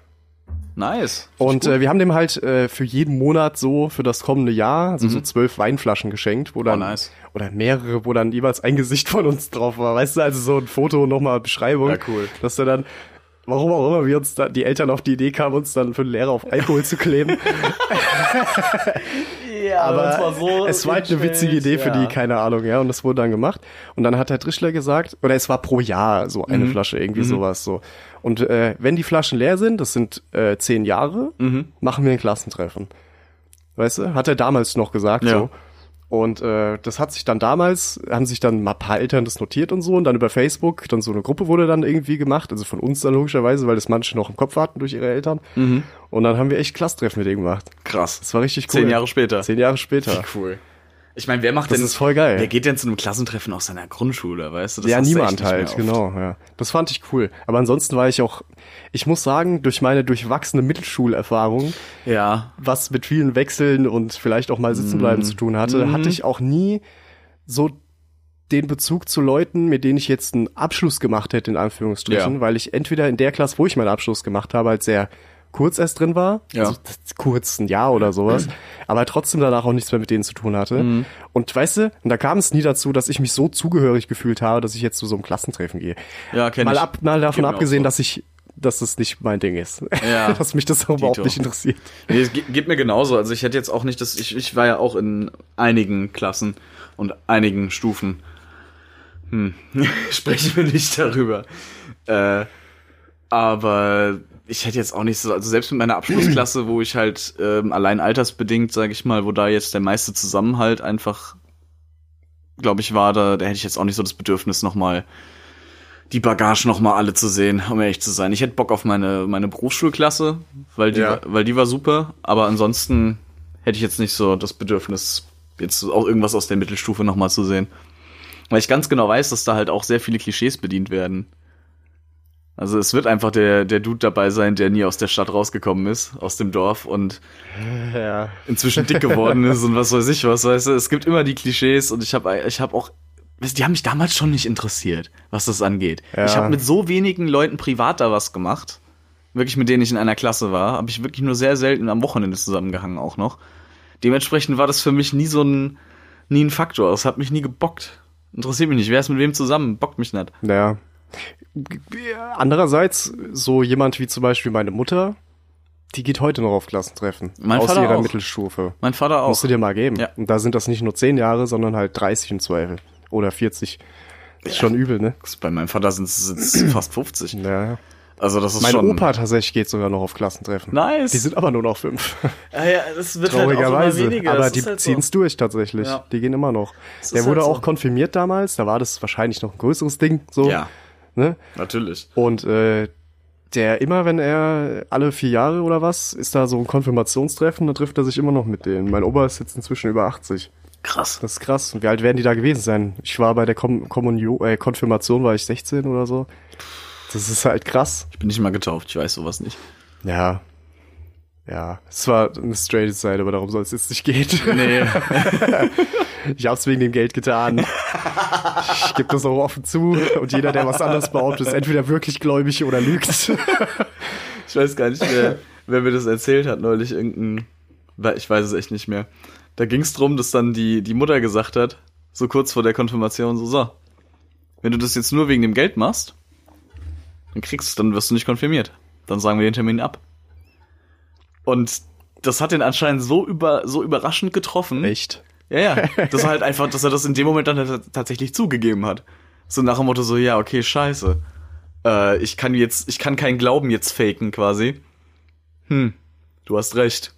Nice. Und äh, wir haben dem halt äh, für jeden Monat so für das kommende Jahr, also so zwölf Weinflaschen geschenkt, wo dann Mhm. Oh, nice. Oder mehrere, wo dann jeweils ein Gesicht von uns drauf war. Weißt du, also so ein Foto nochmal Beschreibung. Ja, cool. Dass er dann, warum auch immer wir uns da, die Eltern auf die Idee kamen, uns dann für den Lehrer auf Alkohol zu kleben. ja, Aber es war halt eine witzige Idee für die, keine Ahnung, ja, und das wurde dann gemacht. Und dann hat Herr Trischler gesagt, oder es war pro Jahr so eine Flasche, irgendwie sowas so. Und äh, wenn die Flaschen leer sind, das sind äh, zehn Jahre, machen wir ein Klassentreffen. Weißt du, hat er damals noch gesagt Ja. so. Und äh, das hat sich dann damals, haben sich dann mal ein paar Eltern das notiert und so und dann über Facebook, dann so eine Gruppe wurde dann irgendwie gemacht, also von uns dann logischerweise, weil das manche noch im Kopf hatten durch ihre Eltern. Und dann haben wir echt Klasstreffen mit denen gemacht. Krass. Das war richtig cool. Zehn Jahre später. Zehn Jahre später. Wie cool. Ich meine, wer macht Das denn. ist voll geil. Wer geht denn zu einem Klassentreffen aus seiner Grundschule, weißt du? Das ja, niemand halt, genau, ja. Das fand ich cool. Aber ansonsten war ich auch, ich muss sagen, durch meine durchwachsene Mittelschulerfahrung, Ja. was mit vielen Wechseln und vielleicht auch mal sitzenbleiben zu tun hatte, hatte ich auch nie so den Bezug zu Leuten, mit denen ich jetzt einen Abschluss gemacht hätte, in Anführungsstrichen, Ja. weil ich entweder in der Klasse, wo ich meinen Abschluss gemacht habe, halt sehr kurz erst drin war, Ja. also kurz ein Jahr oder sowas, aber trotzdem danach auch nichts mehr mit denen zu tun hatte. Mhm. Und weißt du, und da kam es nie dazu, dass ich mich so zugehörig gefühlt habe, dass ich jetzt zu so einem Klassentreffen gehe. Ja, kenn mal ich. ab, mal davon abgesehen, so. dass ich, dass das nicht mein Ding ist. Ja. dass mich das überhaupt nicht interessiert. Nee, es geht, mir genauso. Also ich hätte jetzt auch nicht das, ich, ich war ja auch in einigen Klassen und einigen Stufen. Hm, sprechen wir nicht darüber. Äh, aber ich hätte jetzt auch nicht so, also selbst mit meiner Abschlussklasse, wo ich halt ähm, allein altersbedingt, sage ich mal, wo da jetzt der meiste Zusammenhalt einfach, glaube ich, war, da, da hätte ich jetzt auch nicht so das Bedürfnis nochmal die Bagage nochmal alle zu sehen, um ehrlich zu sein. Ich hätte Bock auf meine, meine Berufsschulklasse, weil die, Ja. weil die war super, aber ansonsten hätte ich jetzt nicht so das Bedürfnis, jetzt auch irgendwas aus der Mittelstufe nochmal zu sehen. Weil ich ganz genau weiß, dass da halt auch sehr viele Klischees bedient werden. Also es wird einfach der, der Dude dabei sein, der nie aus der Stadt rausgekommen ist, aus dem Dorf und Ja. inzwischen dick geworden ist und was weiß ich was, weißt du. Es gibt immer die Klischees und ich habe ich hab auch, die haben mich damals schon nicht interessiert, was das angeht. Ja. Ich habe mit so wenigen Leuten privat da was gemacht, wirklich mit denen ich in einer Klasse war, habe ich wirklich nur sehr selten am Wochenende zusammengehangen auch noch. Dementsprechend war das für mich nie so ein, nie ein Faktor. Es hat mich nie gebockt. Interessiert mich nicht. Wer ist mit wem zusammen? Bockt mich nicht. Naja. Andererseits, so jemand wie zum Beispiel meine Mutter, die geht heute noch auf Klassentreffen. Mein aus Vater ihrer auch. Mittelstufe. Mein Vater auch. Musst du dir mal geben. Ja. Und da sind das nicht nur 10 Jahre, sondern halt 30 im Zweifel. Oder 40. Ist schon übel, ne? Bei meinem Vater sind es fast 50. Ja. Also das ist Mein schon. Opa tatsächlich geht sogar noch auf Klassentreffen. Nice. Die sind aber nur noch fünf. Ja, ja, das wird Traurigerweise. halt auch immer weniger. aber Das die halt ziehen es durch tatsächlich. Ja. Die gehen immer noch. Das Der wurde halt auch so. konfirmiert damals. Da war das wahrscheinlich noch ein größeres Ding. So, So. Ja, Ne? natürlich. Und äh, der immer, wenn er alle vier Jahre oder was, ist da so ein Konfirmationstreffen, da trifft er sich immer noch mit denen. Mein Opa ist jetzt inzwischen über 80. Krass. Das ist krass. Und wie alt werden die da gewesen sein? Ich war bei der Kom Kommunion, äh, Konfirmation, war ich 16 oder so. Das ist halt krass. Ich bin nicht mal getauft, ich weiß sowas nicht. Ja. Ja, es war eine straight Side, aber darum soll es jetzt nicht gehen. Nee. Ich hab's wegen dem Geld getan. Ich gebe das auch offen zu. Und jeder, der was anderes behauptet, ist entweder wirklich gläubig oder lügt. Ich weiß gar nicht mehr, wer mir das erzählt hat neulich. Irgendein. Ich weiß es echt nicht mehr. Da ging es darum, dass dann die, die Mutter gesagt hat, so kurz vor der Konfirmation, so, so, wenn du das jetzt nur wegen dem Geld machst, dann kriegst dann wirst du nicht konfirmiert. Dann sagen wir den Termin ab. Und das hat den anscheinend so über so überraschend getroffen. Echt? Ja, ja. Das war halt einfach, dass er das in dem Moment dann halt tatsächlich zugegeben hat. So nach dem Motto so, ja, okay, scheiße. Äh, ich kann jetzt, ich kann keinen Glauben jetzt faken quasi. Hm, du hast recht.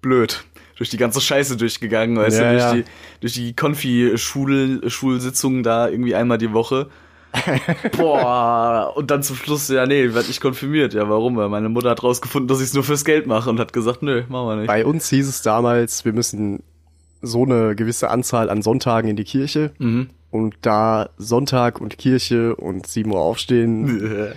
Blöd. Durch die ganze Scheiße durchgegangen, weißt Ja, du, durch ja. die, durch die Konfi-Schulsitzungen da irgendwie einmal die Woche. Boah, und dann zum Schluss, ja, nee, werd ich konfirmiert. Ja, warum? Weil meine Mutter hat rausgefunden, dass ich es nur fürs Geld mache und hat gesagt, nö, machen wir nicht. Bei uns hieß es damals, wir müssen so eine gewisse Anzahl an Sonntagen in die Kirche. Mhm. Und da Sonntag und Kirche und 7 Uhr aufstehen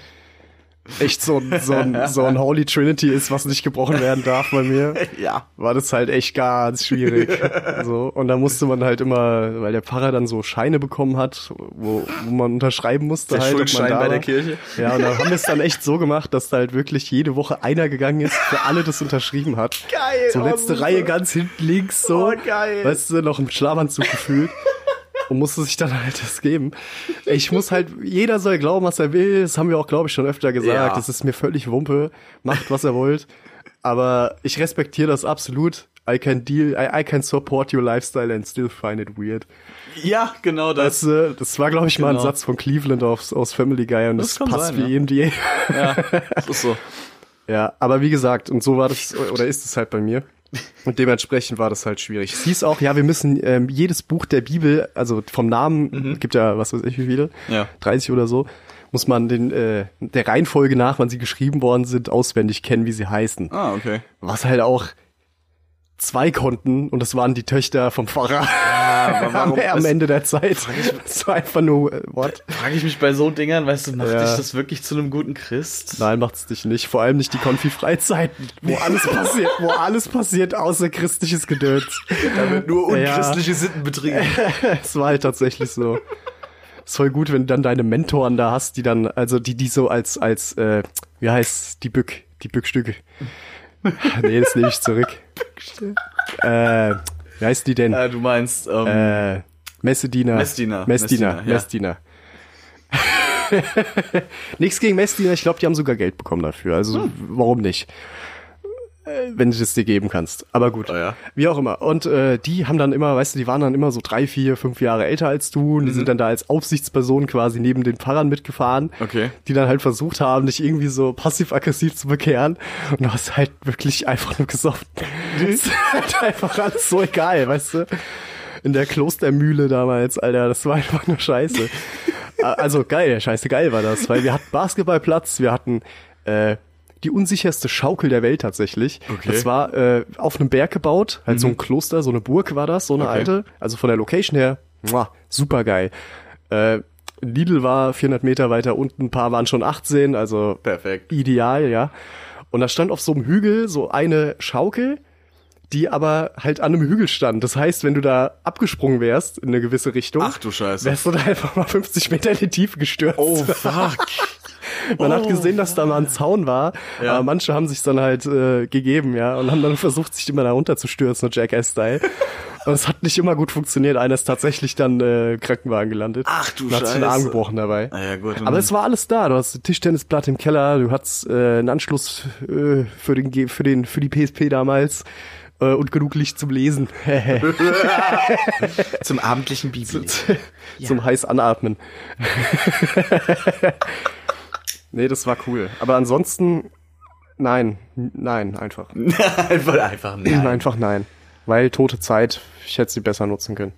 echt so ein, so, ein, so ein Holy Trinity ist, was nicht gebrochen werden darf bei mir, ja. war das halt echt ganz schwierig. so Und da musste man halt immer, weil der Pfarrer dann so Scheine bekommen hat, wo, wo man unterschreiben musste Der halt. Schuldschein da bei der. Kirche. Ja, und dann haben wir es dann echt so gemacht, dass da halt wirklich jede Woche einer gegangen ist, für alle das unterschrieben hat. Geil, So oh, letzte super. Reihe ganz hinten links so. Oh, geil. Weißt du, noch im Schlafanzug gefühlt. Und musste sich dann halt das geben. Ich muss halt, jeder soll glauben, was er will. Das haben wir auch, glaube ich, schon öfter gesagt. Ja. Das ist mir völlig Wumpe. Macht, was ihr wollt. Aber ich respektiere das absolut. I can deal, I, I can support your lifestyle and still find it weird. Ja, genau das. Das, äh, das war, glaube ich, mal ein Genau. Satz von Cleveland aus, aus Family Guy und Das das, passt sein, wie ja. NBA. Ja, das ist so. Ja, aber wie gesagt, und so war das, oder ist es halt bei mir. Und dementsprechend war das halt schwierig. Es hieß auch, ja, wir müssen ähm, jedes Buch der Bibel, also vom Namen, gibt ja, was weiß ich, wie viele, Mhm. Ja. 30 oder so, muss man den, äh, der Reihenfolge nach, wann sie geschrieben worden sind, auswendig kennen, wie sie heißen. Ah, okay. Was halt auch zwei konnten, und das waren die Töchter vom Pfarrer aber warum- am, Ende der Zeit. Das war einfach nur, äh, what? Frage ich mich bei so Dingern, weißt du, macht Ja. dich das wirklich zu einem guten Christ? Nein, macht's dich nicht. Vor allem nicht die Konfi-Freizeiten, wo alles passiert, wo alles passiert, außer christliches Gedöns. Da wird nur Ja. unchristliche Sitten betrieben. Es war halt tatsächlich so. Ist voll gut, wenn du dann deine Mentoren da hast, die dann, also die, die so als, als, äh, wie heißt die Bück, die Bückstücke. nee, das nehme ich zurück. Äh, wie heißt die denn? Äh, du meinst, ähm, Äh, Messdiener. Messdiener. Messdiener. Messdiener. Nichts gegen Messdiener, ich glaube, die haben sogar Geld bekommen dafür. Also Hm. warum nicht? Äh, Wenn du es dir geben kannst. Aber gut. Oh ja. Wie auch immer. Und äh, die haben dann immer, weißt du, die waren dann immer so drei, vier, fünf Jahre älter als du und die Mhm. sind dann da als Aufsichtsperson quasi neben den Pfarrern mitgefahren. Okay. Die dann halt versucht haben, dich irgendwie so passiv-aggressiv zu bekehren. Und du hast halt wirklich einfach nur gesoffen. Das ist halt einfach alles so egal, weißt du? In der Klostermühle damals, Alter, das war einfach nur scheiße. also geil, scheiße geil war das, weil wir hatten Basketballplatz, wir hatten äh, die unsicherste Schaukel der Welt tatsächlich. Okay. Das war äh, auf einem Berg gebaut, halt so ein Kloster, so eine Burg war das, so eine Okay. alte. Also von der Location her, super geil. Äh, Lidl war 400 Meter weiter unten, ein paar waren schon 18, also Perfekt. ideal, ja. Und da stand auf so einem Hügel so eine Schaukel, die aber halt an einem Hügel stand. Das heißt, wenn du da abgesprungen wärst in eine gewisse Richtung, Ach du Scheiße. wärst du da einfach mal 50 Meter in die Tiefe gestürzt. Oh, fuck. Man oh, hat gesehen, dass da mal ein Zaun war, Ja. aber manche haben sich dann halt äh, gegeben, ja, und haben dann versucht, sich immer da runterzustürzen, Jackass-Style. Und es hat nicht immer gut funktioniert. Einer ist tatsächlich dann äh, Krankenwagen gelandet. Ach du und hat sich den Scheiße. Arm gebrochen dabei. Ah ja, gut. Aber es war alles da. Du hast ein Tischtennisblatt im Keller, du hattest äh, einen Anschluss äh, für den für den für die PSP damals äh, und genug Licht zum Lesen. zum abendlichen Bibel. Zum heiß anatmen. nee, das war cool. Aber ansonsten nein, nein, einfach. einfach, einfach nein. Einfach nein. Weil tote Zeit, ich hätte sie besser nutzen können.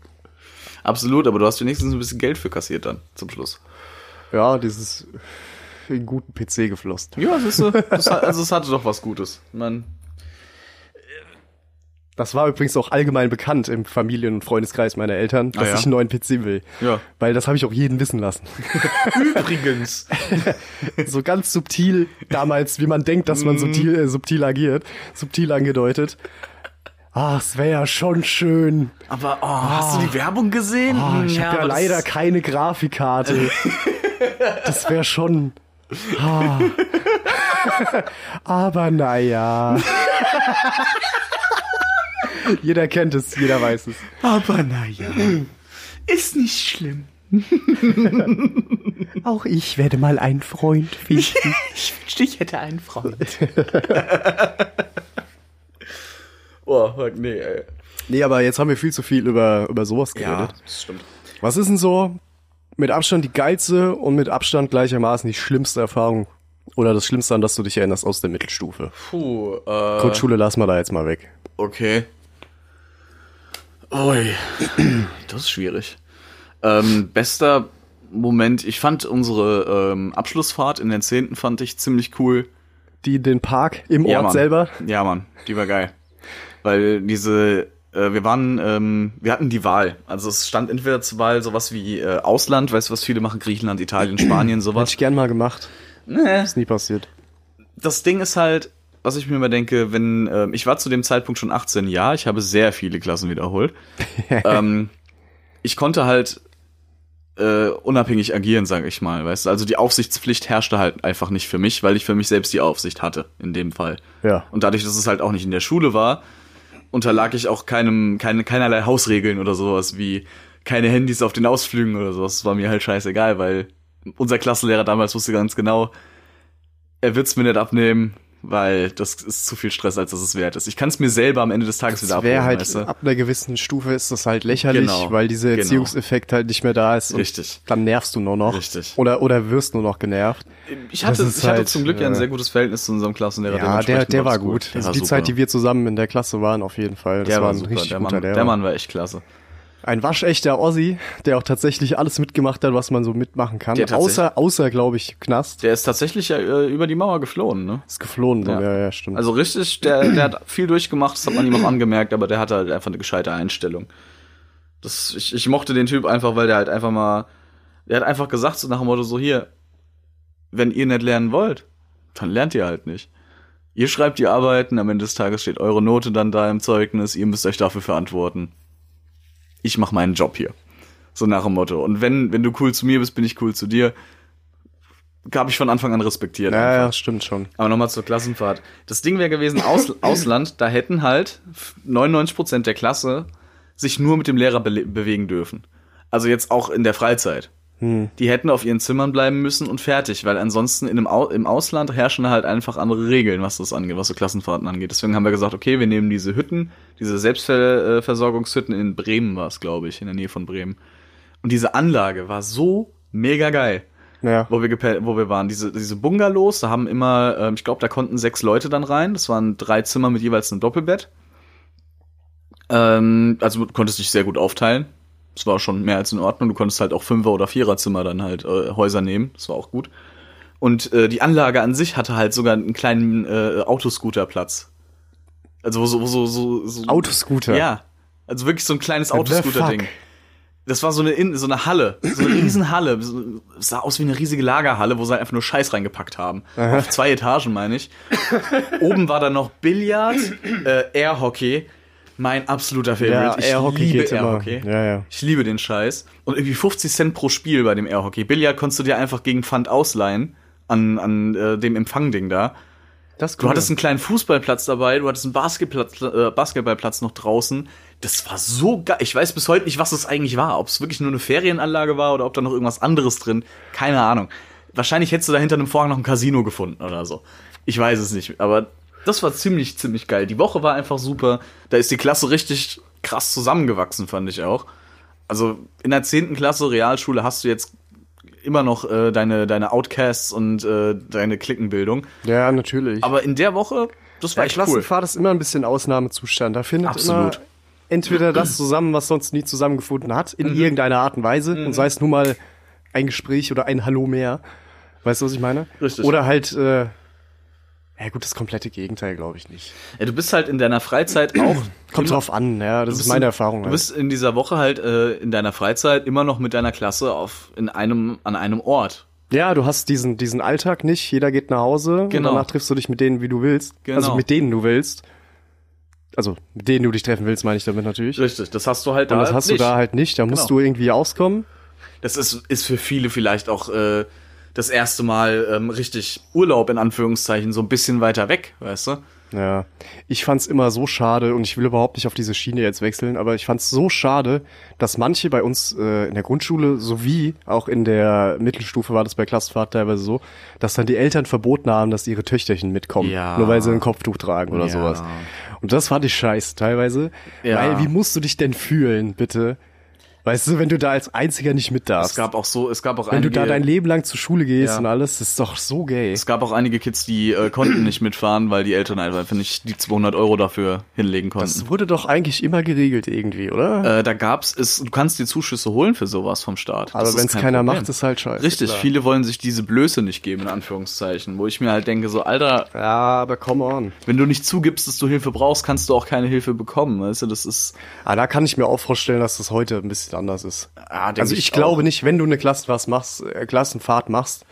Absolut, aber du hast wenigstens ein bisschen Geld für kassiert dann zum Schluss. Ja, dieses in einen guten PC geflossen. Ja, siehst du, das also es hatte doch was Gutes. Man, Das war übrigens auch allgemein bekannt im Familien- und Freundeskreis meiner Eltern, dass Ah, ja? ich einen neuen PC will. Ja. Weil das habe ich auch jeden wissen lassen. übrigens. so ganz subtil damals, wie man denkt, dass Mhm. man subtil, äh, subtil agiert, subtil angedeutet. Ach, es wäre ja schon schön. Aber oh, hast du die Werbung gesehen? Ah, Hm, ich habe ja, aber das- leider keine Grafikkarte. das wäre schon. Ah. Aber naja. Jeder kennt es, jeder weiß es. Aber naja, ist nicht schlimm. Auch ich werde mal einen Freund finden. Ich wünschte, ich hätte einen Freund. Oh, fuck, nee, ey. Nee, aber jetzt haben wir viel zu viel über, über sowas geredet. das stimmt. Was ist denn so mit Abstand die geilste und mit Abstand gleichermaßen die schlimmste Erfahrung oder das Schlimmste, an das du dich erinnerst aus der Mittelstufe? Puh, äh, Grundschule lassen wir da jetzt mal weg. okay. Ui, das ist schwierig. Ähm, bester Moment, ich fand unsere ähm, Abschlussfahrt in den Zehnten fand ich ziemlich cool. Die den Park im Ja, Ort Mann. selber. Ja, Mann, die war geil. Weil diese, äh, wir waren, ähm, wir hatten die Wahl. Also es stand entweder zur Wahl sowas wie äh, Ausland, weißt du, was viele machen, Griechenland, Italien, Spanien, Hätte sowas. ich gern mal gemacht. Nee. Ist nie passiert. Das Ding ist halt, was ich mir immer denke, wenn, äh, ich war zu dem Zeitpunkt schon 18 Jahre, ich habe sehr viele Klassen wiederholt. ähm, ich konnte halt äh, unabhängig agieren, sage ich mal, weißt du. Also die Aufsichtspflicht herrschte halt einfach nicht für mich, weil ich für mich selbst die Aufsicht hatte, in dem Fall. Ja. Und dadurch, dass es halt auch nicht in der Schule war, unterlag ich auch keinem, keine, keinerlei Hausregeln oder sowas wie keine Handys auf den Ausflügen oder sowas. Das war mir halt scheißegal, weil unser Klassenlehrer damals wusste ganz genau, er wird's mir nicht abnehmen, weil das ist zu viel Stress, als dass es wert ist. Ich kann es mir selber am Ende des Tages wieder Das abholen, wäre halt, weißt du? ab einer gewissen Stufe ist das halt lächerlich, Genau, weil dieser genau. Erziehungseffekt halt nicht mehr da ist. und Richtig. Dann nervst du nur noch. Richtig. Oder, oder wirst nur noch genervt. Ich hatte, ich hatte halt, zum Glück ja ein äh, sehr gutes Verhältnis zu unserem Klassenlehrer. Ja, der, der war gut. Der Also war die super. Zeit, die wir zusammen in der Klasse waren, auf jeden Fall. Das der war war ein super. richtig Der guter Mann, Lehrer. der Mann war echt klasse. Ein waschechter Ossi, der auch tatsächlich alles mitgemacht hat, was man so mitmachen kann. Außer, außer glaube ich, Knast. Der ist tatsächlich ja äh, über die Mauer geflohen, ne? Ist geflohen, Ja. ja, ja, ja stimmt. Also richtig, der, der hat viel durchgemacht, das hat man ihm auch angemerkt, aber der hatte halt einfach eine gescheite Einstellung. Das, ich, ich mochte den Typ einfach, weil der halt einfach mal, der hat einfach gesagt, so nach dem Motto, so hier, wenn ihr nicht lernen wollt, dann lernt ihr halt nicht. Ihr schreibt die Arbeiten, am Ende des Tages steht eure Note dann da im Zeugnis, ihr müsst euch dafür verantworten. Ich mach meinen Job hier. So nach dem Motto. Und wenn, wenn du cool zu mir bist, bin ich cool zu dir. Habe ich von Anfang an respektiert. ja, ja, stimmt schon. Aber nochmal zur Klassenfahrt. Das Ding wäre gewesen, Aus Ausland, da hätten halt 99% der Klasse sich nur mit dem Lehrer be bewegen dürfen. Also jetzt auch in der Freizeit. Hm. Die hätten auf ihren Zimmern bleiben müssen und fertig, weil ansonsten in einem Au im Ausland herrschen halt einfach andere Regeln, was das angeht, was so Klassenfahrten angeht. Deswegen haben wir gesagt, okay, wir nehmen diese Hütten, diese Selbstversorgungshütten in Bremen war es, glaube ich, in der Nähe von Bremen. Und diese Anlage war so mega geil Ja. wo wir, wo wir waren. Diese, diese Bungalows, da haben immer, ähm, ich glaube, da konnten sechs Leute dann rein. Das waren drei Zimmer mit jeweils einem Doppelbett. Ähm, also du konntest dich sehr gut aufteilen. Das war schon mehr als in Ordnung. Du konntest halt auch Fünfer- oder Viererzimmer dann halt äh, Häuser nehmen. Das war auch gut. Und äh, die Anlage an sich hatte halt sogar einen kleinen äh, Autoscooterplatz. Also wo so, so, so, so Autoscooter. Ja. Also wirklich so ein kleines Autoscooter-Ding. Das war so eine, In so eine Halle, so eine Riesenhalle. Es sah aus wie eine riesige Lagerhalle, wo sie einfach nur Scheiß reingepackt haben. Auf zwei Etagen, meine ich. Oben war dann noch Billard, äh, Airhockey. Mein absoluter Favorite. Ja, ich Airhockey liebe geht immer. Airhockey. Ja, ja. Ich liebe den Scheiß. Und irgendwie 50 Cent pro Spiel bei dem Airhockey. Billard konntest du dir einfach gegen Pfand ausleihen an, an äh, dem Empfangding da. Das Du hattest einen kleinen Fußballplatz dabei, du hattest einen Basketplatz, äh, Basketballplatz noch draußen. Das war so geil. Ich weiß bis heute nicht, was das eigentlich war. Ob es wirklich nur eine Ferienanlage war oder ob da noch irgendwas anderes drin. Keine Ahnung. Wahrscheinlich hättest du da hinter einem Vorhang noch ein Casino gefunden oder so. Ich weiß es nicht. Aber das war ziemlich, ziemlich geil. Die Woche war einfach super. Da ist die Klasse richtig krass zusammengewachsen, fand ich auch. Also in der 10. Klasse Realschule hast du jetzt immer noch äh, deine, deine Outcasts und äh, deine Klickenbildung. Ja, natürlich. Aber in der Woche, das war ja, echt cool. Klassenfahrt ist immer ein bisschen Ausnahmezustand. Da findet Absolut. immer entweder das zusammen, was sonst nie zusammengefunden hat, Mhm. in irgendeiner Art und Weise. Und sei es nun mal ein Gespräch oder ein Hallo mehr. Weißt du, was ich meine? Richtig. Oder halt, äh, ja gut, das komplette Gegenteil glaube ich nicht. Ja, du bist halt in deiner Freizeit auch. Kommt drauf an, ja, das ist meine in- Erfahrung. Du halt. bist in dieser Woche halt äh, in deiner Freizeit immer noch mit deiner Klasse auf in einem an einem Ort. Ja, du hast diesen, diesen Alltag nicht, jeder geht nach Hause Genau. und danach triffst du dich mit denen, wie du willst. Genau. Also mit denen du willst. Also mit denen du dich treffen willst, meine ich damit natürlich. Richtig, das hast du halt Und da das hast nicht. du da halt nicht, da musst Genau. du irgendwie auskommen. Das ist ist für viele vielleicht auch äh, das erste Mal ähm, richtig Urlaub in Anführungszeichen so ein bisschen weiter weg, weißt du? Ja, ich fand's immer so schade und ich will überhaupt nicht auf diese Schiene jetzt wechseln, aber ich fand's so schade, dass manche bei uns äh, in der Grundschule sowie auch in der Mittelstufe war das bei Klassenfahrt teilweise so, dass dann die Eltern verboten haben, dass ihre Töchterchen mitkommen, Ja. nur weil sie ein Kopftuch tragen oder Ja. sowas. Und das fand ich scheiße teilweise, Ja. weil wie musst du dich denn fühlen, bitte? Weißt du, wenn du da als Einziger nicht mit darfst. Es gab auch so, es gab auch wenn einige, du da dein Leben lang zur Schule gehst Ja. und alles, das ist doch so gay. es gab auch einige Kids, die äh, konnten nicht mitfahren, weil die Eltern einfach nicht die 200 Euro dafür hinlegen konnten. Das wurde doch eigentlich immer geregelt irgendwie, oder? Äh, da gab's, es, du kannst dir Zuschüsse holen für sowas vom Staat. Aber wenn es kein keiner Problem. macht, ist halt scheiße. Richtig, klar. viele wollen sich diese Blöße nicht geben, in Anführungszeichen. Wo ich mir halt denke, so, Alter, Ja, aber come on. wenn du nicht zugibst, dass du Hilfe brauchst, kannst du auch keine Hilfe bekommen. Weißt du, das ist. Ah, da kann ich mir auch vorstellen, dass das heute ein bisschen anders ist. Ah, also ich ich, glaube nicht, wenn du eine Klassenfahrt machst, äh, Klassenfahrt machst,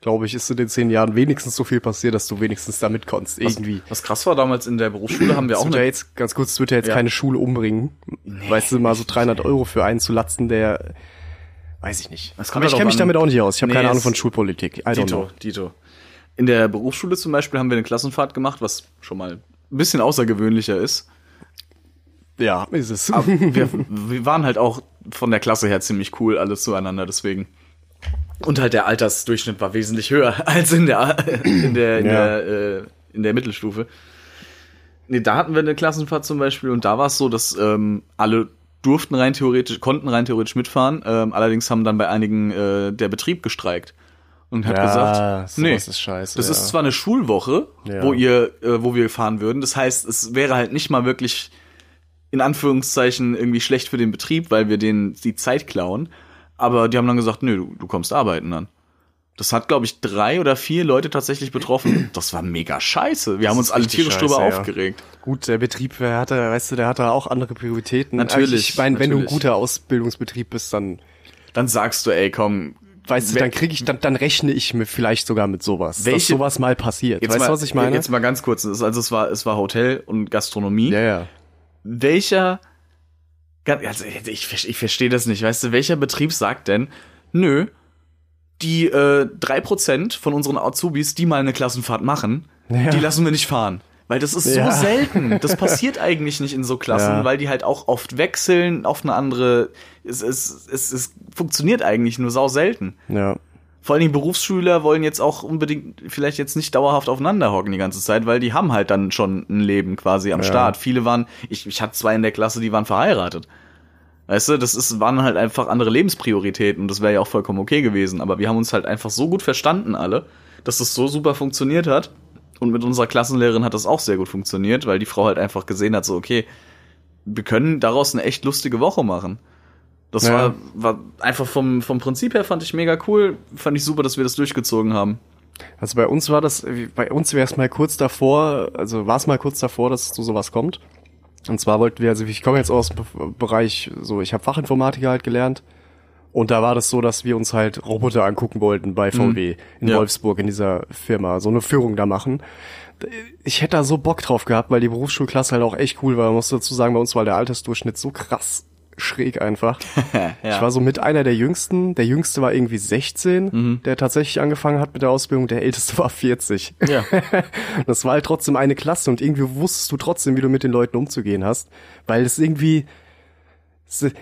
glaube ich, ist in den zehn Jahren wenigstens so viel passiert, dass du wenigstens damit konntest. Irgendwie. Was krass war damals in der Berufsschule, haben wir auch ja eine, jetzt, ganz kurz, ja jetzt Ja. keine Schule umbringen. weißt du, mal so 300 Euro für einen zu latzen, der, weiß ich nicht. Aber ich halt kenne mich damit auch nicht aus. Ich habe Nee, keine Ahnung von Schulpolitik. I don't Dito, know. Dito. In der Berufsschule zum Beispiel haben wir eine Klassenfahrt gemacht, was schon mal ein bisschen außergewöhnlicher ist. Ja, ist es. wir, wir waren halt auch von der Klasse her ziemlich cool, alles zueinander, deswegen. Und halt der Altersdurchschnitt war wesentlich höher als in der, in der, in Ja. der, äh, in der Mittelstufe. Nee, da hatten wir eine Klassenfahrt zum Beispiel und da war es so, dass ähm, alle durften rein theoretisch, konnten rein theoretisch mitfahren, ähm, allerdings haben dann bei einigen äh, der Betrieb gestreikt und hat Ja, gesagt, nee, ist scheiße, das ja. ist zwar eine Schulwoche, wo ihr, äh, wo wir fahren würden, das heißt, es wäre halt nicht mal wirklich in Anführungszeichen irgendwie schlecht für den Betrieb, weil wir denen die Zeit klauen. Aber die haben dann gesagt, nö, du, du kommst arbeiten dann. Das hat, glaube ich, drei oder vier Leute tatsächlich betroffen. Das war mega scheiße. Wir haben uns alle tierisch drüber ja. aufgeregt. Gut, der Betrieb, der hat, da, weißt du, der hat da auch andere Prioritäten. Natürlich, Also Ich meine, wenn du ein natürlich. guter Ausbildungsbetrieb bist, dann, Dann sagst du, ey, komm. weißt du, dann kriege ich, dann, dann rechne ich mir vielleicht sogar mit sowas, dass Welche- sowas mal passiert. Jetzt weißt mal, du, was ich meine? Jetzt mal ganz kurz. Also es war, es war Hotel und Gastronomie. ja, ja. Welcher, also ich, ich, verstehe das nicht, weißt du, welcher Betrieb sagt denn, nö, die äh, 3% von unseren Azubis, die mal eine Klassenfahrt machen, Ja. die lassen wir nicht fahren. Weil das ist Ja. so selten. Das passiert eigentlich nicht in so Klassen, Ja. weil die halt auch oft wechseln auf eine andere. Es, es, es, es funktioniert eigentlich nur sau selten. Ja. Vor allen Dingen Berufsschüler wollen jetzt auch unbedingt vielleicht jetzt nicht dauerhaft aufeinander hocken die ganze Zeit, weil die haben halt dann schon ein Leben quasi am Start. Viele waren, ich, ich hatte zwei in der Klasse, die waren verheiratet. Weißt du, das ist, waren halt einfach andere Lebensprioritäten und das wäre ja auch vollkommen okay gewesen. Aber wir haben uns halt einfach so gut verstanden alle, dass das so super funktioniert hat. Und mit unserer Klassenlehrerin hat das auch sehr gut funktioniert, weil die Frau halt einfach gesehen hat, so, okay, wir können daraus eine echt lustige Woche machen. Das Ja. war, war einfach vom, vom Prinzip her fand ich mega cool. Fand ich super, dass wir das durchgezogen haben. Also bei uns war das, bei uns wäre es mal kurz davor, also war es mal kurz davor, dass zu sowas kommt. Und zwar wollten wir, also ich komme jetzt aus dem Be- Bereich, so ich habe Fachinformatiker halt gelernt. Und da war das so, dass wir uns halt Roboter angucken wollten bei VW in Ja. Wolfsburg in dieser Firma, so eine Führung da machen. Ich hätte da so Bock drauf gehabt, weil die Berufsschulklasse halt auch echt cool war. Man muss dazu sagen, bei uns war der Altersdurchschnitt so krass schräg einfach. Ich war so mit einer der jüngsten. Der jüngste war irgendwie 16, der tatsächlich angefangen hat mit der Ausbildung. Der älteste war 40. Ja. Das war halt trotzdem eine Klasse und irgendwie wusstest du trotzdem, wie du mit den Leuten umzugehen hast, weil es irgendwie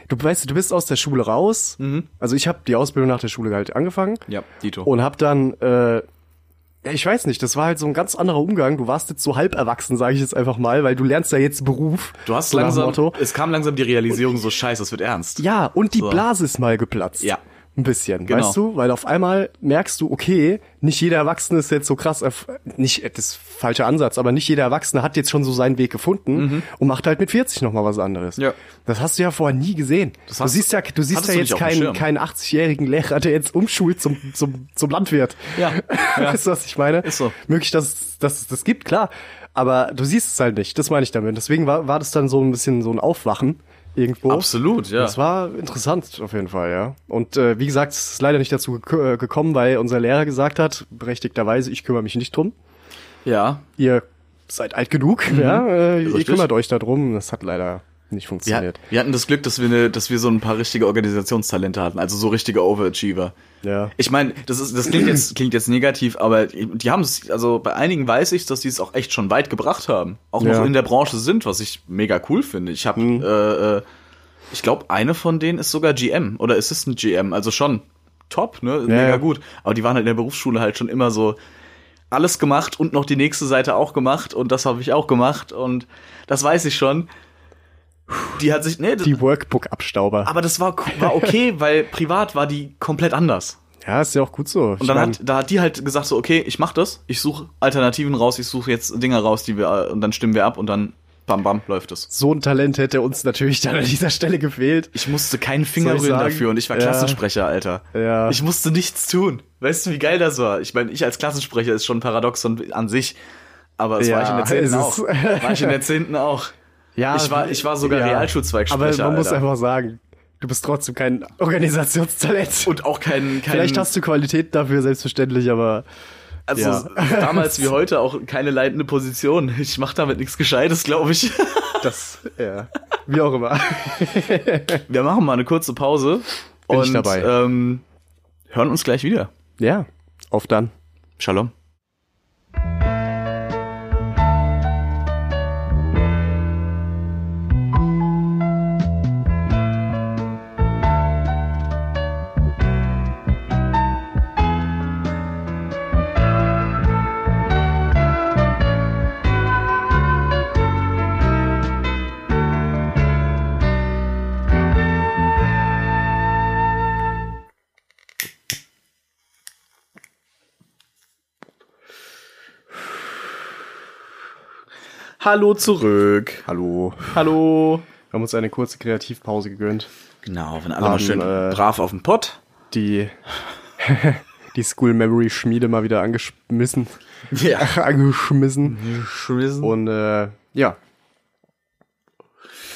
du weißt, du bist aus der Schule raus. Also ich habe die Ausbildung nach der Schule halt angefangen Ja, Dito. und hab dann äh, ja, ich weiß nicht, das war halt so ein ganz anderer Umgang. Du warst jetzt so halb erwachsen, sage ich jetzt einfach mal, weil du lernst ja jetzt Beruf. du hast so langsam, es kam langsam die Realisierung, so scheiße, es wird ernst. Ja, und die So. Blase ist mal geplatzt. Ja. Ein bisschen, Genau. weißt du? Weil auf einmal merkst du, okay, nicht jeder Erwachsene ist jetzt so krass, nicht, das ist falscher Ansatz, aber nicht jeder Erwachsene hat jetzt schon so seinen Weg gefunden und macht halt mit 40 nochmal was anderes. Mhm. Ja. Das hast du ja vorher nie gesehen. Das du hast siehst du- ja, du siehst ja jetzt keinen, keinen 80-jährigen Lehrer, der jetzt umschult zum, zum, zum Landwirt. Ja, ja. Weißt du, was ich meine? Ist so. Möglich, dass, dass es das gibt, klar. Aber du siehst es halt nicht. Das meine ich damit. Deswegen war, war das dann so ein bisschen so ein Aufwachen irgendwo. Absolut, ja. Das war interessant auf jeden Fall, ja. Und äh, wie gesagt, es ist leider nicht dazu gek- äh, gekommen, weil unser Lehrer gesagt hat, berechtigterweise, ich kümmere mich nicht drum. Ja, Ihr seid alt genug, ja, äh, ihr Mhm. Kümmert euch da drum. Das hat leider nicht funktioniert. wir hatten das Glück, dass wir, ne, dass wir so ein paar richtige Organisationstalente hatten, also so richtige Overachiever. Ja. Ich meine, das ist, das klingt jetzt, klingt jetzt negativ, aber die haben es, also bei einigen weiß ich, dass die es auch echt schon weit gebracht haben. Auch noch Ja. in der Branche sind, was ich mega cool finde. Ich habe, äh, äh, ich glaube, eine von denen ist sogar GM oder Assistant GM, also schon top, ne, mega ja. gut. Aber die waren halt in der Berufsschule halt schon immer so alles gemacht und noch die nächste Seite auch gemacht und das habe ich auch gemacht und das weiß ich schon. Die hat sich, nee, Die Workbook-Abstauber. aber das war, war okay, weil privat war die komplett anders. Ja, ist ja auch gut so. Und dann hat, da hat die halt gesagt so, okay, ich mach das, ich suche Alternativen raus, ich suche jetzt Dinger raus, die wir, und dann stimmen wir ab und dann bam bam läuft es. so ein Talent hätte uns natürlich dann an dieser Stelle gefehlt. Ich musste keinen Finger rühren dafür und ich war Ja. Klassensprecher, Alter. Ja. Ich musste nichts tun. Weißt du, wie geil das war? Ich meine, ich als Klassensprecher ist schon paradoxon an sich. Aber es war ich in der Ja, 10. es auch. War ich in der 10. auch. Ja, Ich war, ich war sogar ja. Realschulzweigsprecher. Aber man muss Alter. einfach sagen, du bist trotzdem kein Organisationstalent. Und auch kein, kein Vielleicht hast du Qualität dafür, selbstverständlich, aber also ja. damals wie heute auch keine leitende Position. Ich mache damit nichts Gescheites, glaube ich. das, ja, wie auch immer. Wir machen mal eine kurze Pause Bin und ich dabei. Ähm, hören uns gleich wieder. Ja, auf dann. Shalom. Hallo zurück. Hallo. Hallo. Wir haben uns eine kurze Kreativpause gegönnt. Genau, wenn alle mal Haben, schön äh, brav auf den Pott. Die, die School Memory Schmiede mal wieder angeschmissen. Ja. angeschmissen. Und, Und äh, ja.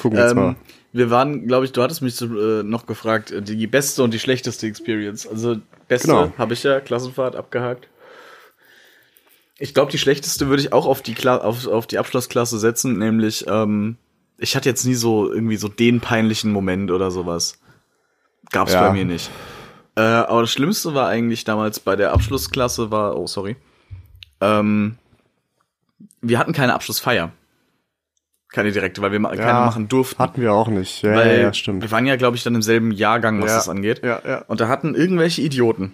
Gucken wir jetzt mal. ähm, wir waren, glaube ich, du hattest mich so, äh, noch gefragt, äh, die beste und die schlechteste Experience. Also beste Genau. habe ich ja, Klassenfahrt abgehakt. Ich glaube, die schlechteste würde ich auch auf die, Kla auf, auf die Abschlussklasse setzen, nämlich ähm, ich hatte jetzt nie so irgendwie so den peinlichen Moment oder sowas. Gab's Ja. bei mir nicht. Äh, aber das Schlimmste war eigentlich damals bei der Abschlussklasse war, oh sorry, ähm, wir hatten keine Abschlussfeier. Keine direkte, weil wir ma- keine machen durften. Hatten wir auch nicht. Ja, weil ja, ja, stimmt. wir waren ja, glaube ich, dann im selben Jahrgang, was Ja. das angeht. Ja, ja. Und da hatten irgendwelche Idioten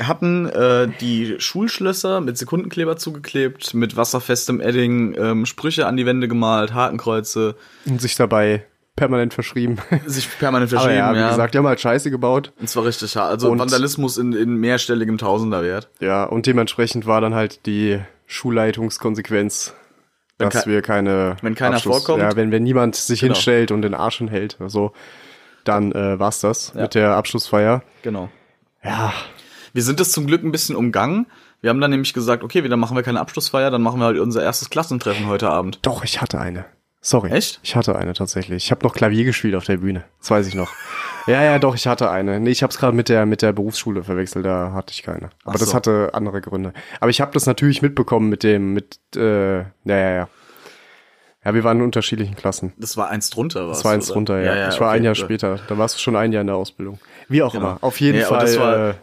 hatten äh, die Schulschlösser mit Sekundenkleber zugeklebt, mit wasserfestem Edding, ähm, Sprüche an die Wände gemalt, Hakenkreuze, Und sich dabei permanent verschrieben. sich permanent Aber verschrieben. ja, wie ja, gesagt, die haben halt Scheiße gebaut. Und zwar richtig. Also Und- Vandalismus in, in mehrstelligem Tausenderwert. Ja, und dementsprechend war dann halt die Schulleitungskonsequenz, Wenn dass wir keine wenn keiner vorkommt. Ja, wenn, wenn niemand sich Genau. hinstellt und den Arsch hinhält, so, dann äh, war's das Ja. mit der Abschlussfeier. Genau. Ja, Wir sind das zum Glück ein bisschen umgangen. Wir haben dann nämlich gesagt, okay, dann machen wir keine Abschlussfeier, dann machen wir halt unser erstes Klassentreffen heute Abend. doch, ich hatte eine. Sorry. Echt? Ich hatte eine tatsächlich. Ich habe noch Klavier gespielt auf der Bühne. Das weiß ich noch. Ja, ja, doch, ich hatte eine. Nee, ich habe es gerade mit der mit der Berufsschule verwechselt, da hatte ich keine. Aber Ach das so. hatte andere Gründe. Aber ich habe das natürlich mitbekommen mit dem mit äh, ja, ja, ja. Ja, wir waren in unterschiedlichen Klassen. Das war eins drunter, was? Das war eins drunter, ja. ich war ein Jahr später. Da warst du schon ein Jahr in der Ausbildung. Wie auch immer. Auf jeden Ja, Fall. das war, äh,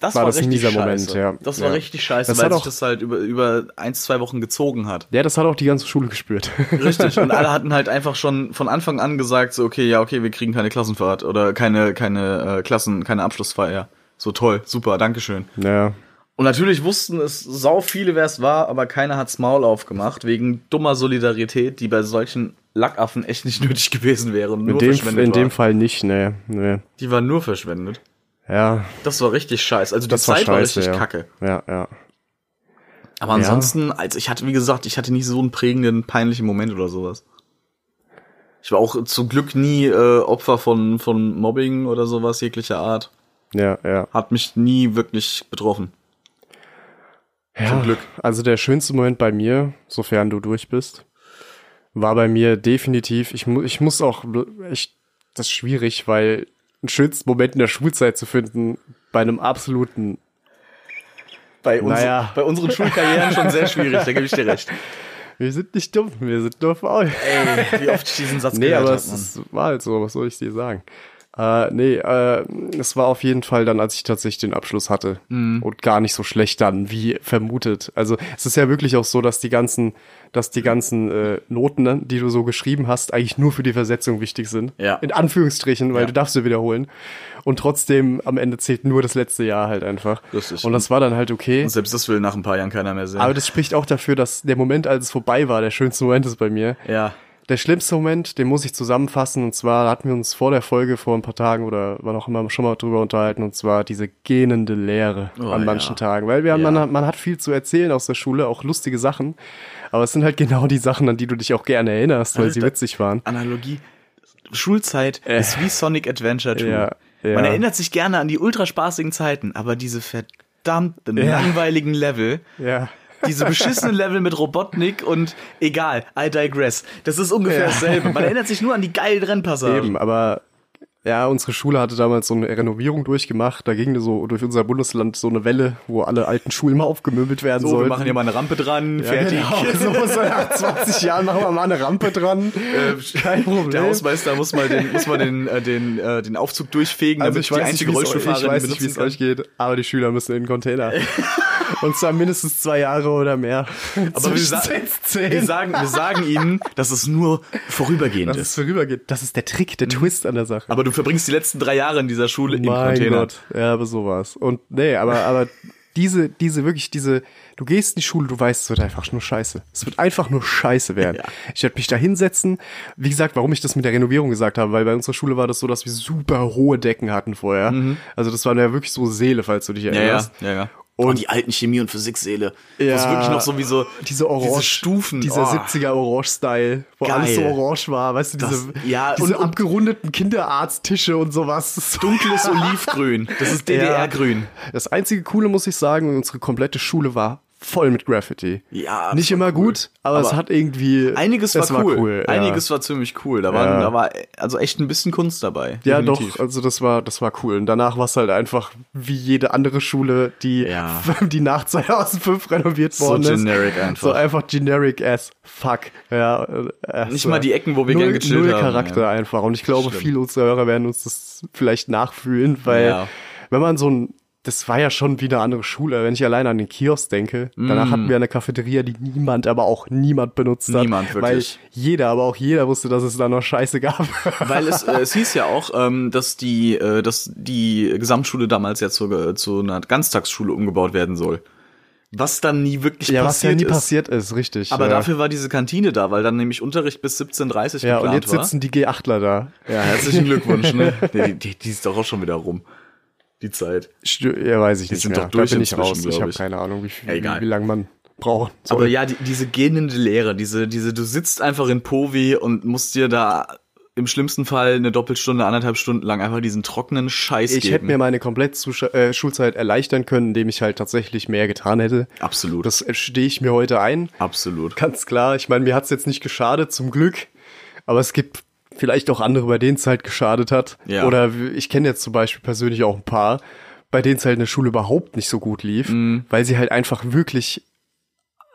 das war war, das ein richtig scheiße. Moment, ja. Das war Ja. richtig scheiße, Das weil sich auch- das halt über, über eins, zwei Wochen gezogen hat. ja, das hat auch die ganze Schule gespürt. Richtig. Und alle hatten halt einfach schon von Anfang an gesagt, so, okay, ja, okay, wir kriegen keine Klassenfahrt oder keine, keine äh, Klassen, keine Abschlussfeier. So toll, super, Dankeschön. ja. Und natürlich wussten es sau viele, wer es war, aber keiner hat's Maul aufgemacht, wegen dummer Solidarität, die bei solchen Lackaffen echt nicht nötig gewesen wäre nur In dem, verschwendet in dem war. Fall nicht, ne. Nee. Die war nur verschwendet. Ja, Das war richtig scheiße. Also die das war Zeit war scheiße. richtig ja. kacke. Ja, ja. Aber ansonsten, also ich hatte, wie gesagt, ich hatte nicht so einen prägenden, peinlichen Moment oder sowas. Ich war auch zum Glück nie äh, Opfer von, von Mobbing oder sowas jeglicher Art. Ja, ja. Hat mich nie wirklich betroffen. ja. Zum Glück. Also der schönste Moment bei mir, sofern du durch bist, war bei mir definitiv, ich, mu ich muss auch echt, das ist schwierig, weil einen schönsten Moment in der Schulzeit zu finden, bei einem absoluten, Bei, uns, Naja. bei unseren Schulkarrieren schon sehr schwierig, da gebe ich dir recht. Wir sind nicht dumm, wir sind nur faul. Ey, wie oft ich diesen Satz Nee, gehört aber hab, es Mann. ist, war halt so, was soll ich dir sagen? Äh, nee, äh, es war auf jeden Fall dann, als ich tatsächlich den Abschluss hatte. Mhm. Und gar nicht so schlecht dann, wie vermutet. Also es ist ja wirklich auch so, dass die ganzen, dass die ganzen äh, Noten, ne, die du so geschrieben hast, eigentlich nur für die Versetzung wichtig sind. Ja. In Anführungsstrichen, weil Ja. du darfst sie wiederholen. Und trotzdem am Ende zählt nur das letzte Jahr halt einfach. Richtig. Und das war dann halt okay. Und selbst das will nach ein paar Jahren keiner mehr sehen. Aber das spricht auch dafür, dass der Moment, als es vorbei war, der schönste Moment ist bei mir. ja. Der schlimmste Moment, den muss ich zusammenfassen, und zwar hatten wir uns vor der Folge vor ein paar Tagen oder wann auch immer schon mal drüber unterhalten, und zwar diese gähnende Leere Oh, an manchen ja. Tagen. Weil wir Ja. man, hat- man hat viel zu erzählen aus der Schule, auch lustige Sachen, aber es sind halt genau die Sachen, an die du dich auch gerne erinnerst, weil sie Alter. witzig waren. Analogie. Schulzeit ist wie Sonic Adventure 2. Äh. Ja. Man erinnert sich gerne an die ultraspaßigen Zeiten, aber diese verdammten langweiligen Level, Ja. Diese beschissenen Level mit Robotnik und egal, I digress. Das ist ungefähr Ja. dasselbe. Man erinnert sich nur an die geilen Rennpassagen. Eben, aber ja, unsere Schule hatte damals so eine Renovierung durchgemacht. Da ging so durch unser Bundesland so eine Welle, wo alle alten Schulen mal aufgemöbelt werden So, sollten. wir machen hier mal eine Rampe dran, ja, fertig. Genau. So, so nach 20 Jahren machen wir mal eine Rampe dran. Kein Problem. Äh, Der Hausmeister muss mal den, muss mal den, äh, den, äh, den Aufzug durchfegen, Also damit ich weiß die nicht, einzige es euch- ich Rollstuhlfahrerin weiß nicht, wie es euch geht, aber die Schüler müssen in den Container. Und zwar mindestens zwei Jahre oder mehr. Aber wir, sa wir, sagen, wir sagen ihnen, dass es nur vorübergehend dass es ist. vorübergeht. Das ist der Trick, der Twist an der Sache. Aber du verbringst die letzten drei Jahre in dieser Schule im mein Container. Gott. Ja, aber sowas. Und nee, aber, aber diese, diese, wirklich, diese, du gehst in die Schule, du weißt, es wird einfach nur scheiße. Es wird einfach nur scheiße werden. Ja. Ich werde mich da hinsetzen. Wie gesagt, warum ich das mit der Renovierung gesagt habe, weil bei unserer Schule war das so, dass wir super hohe Decken hatten vorher. Also das war ja wirklich so Seele, falls du dich Mhm. Ja, ja, erinnerst. ja, ja. Und- Und die alten Chemie- und Physiksäle. Wo Ja. es wirklich noch so wie so diese Orange, diese Stufen. dieser oh. 70er Orange-Style, wo Geil. alles so orange war, weißt du, diese, Das- ja, diese und- und- abgerundeten Kinderarzttische und sowas. Das ist so- Dunkles Olivgrün. Das ist DDR-Grün. Das einzige Coole, muss ich sagen, unsere komplette Schule war voll mit Graffiti. Ja, Nicht war immer cool. gut, aber, es Aber hat irgendwie. Einiges es war cool. ja. Einiges war ziemlich cool. Da, waren, Ja. da war also echt ein bisschen Kunst dabei. Ja, Definitiv. doch, also das war, das war cool. Und danach war es halt einfach wie jede andere Schule, die, Ja. die nach 2005 renoviert So worden ist. generic einfach. So einfach generic as fuck. Ja, äh, Nicht so. mal die Ecken, wo wir null, gern gechillt null haben, Charakter einfach. Und ich glaube, Stimmt. viele unserer Hörer werden uns das vielleicht nachfühlen, weil wenn man so ein das war ja schon wie eine andere Schule. Wenn ich alleine an den Kiosk denke, danach hatten wir eine Cafeteria, die niemand, aber auch niemand benutzt hat. Mm. Niemand, wirklich. Weil jeder, aber auch jeder wusste, dass es da noch Scheiße gab. Weil es, äh, es hieß ja auch, ähm, dass die, äh, dass die Gesamtschule damals ja zu, zu einer Ganztagsschule umgebaut werden soll. Was dann nie wirklich ja, was passiert ja nie ist. passiert ist, richtig. Aber ja. dafür war diese Kantine da, weil dann nämlich Unterricht bis 17.30 Ja, geplant und jetzt war. sitzen die G8ler da. Ja, herzlichen Glückwunsch, ne? Die, die, die ist doch auch schon wieder rum. Die Zeit. Ja, weiß ich nicht sind mehr. doch durch da bin ich raus. Ich habe keine Ahnung, wie, viel, Ja, egal. wie, wie lange man braucht. Aber ja, die, diese gähnende Leere, diese, diese, du sitzt einfach in Povi und musst dir da im schlimmsten Fall eine Doppelstunde, anderthalb Stunden lang einfach diesen trockenen Scheiß ich geben. hätte mir meine komplett Zusch- äh, Schulzeit erleichtern können, indem ich halt tatsächlich mehr getan hätte. Absolut. Das stehe ich mir heute ein. Absolut. Ganz klar. Ich meine, mir hat's jetzt nicht geschadet, zum Glück. Aber es gibt vielleicht auch andere, bei denen es halt geschadet hat. Ja. Oder ich kenne jetzt zum Beispiel persönlich auch ein paar, bei denen es halt in der Schule überhaupt nicht so gut lief, Mhm. weil sie halt einfach wirklich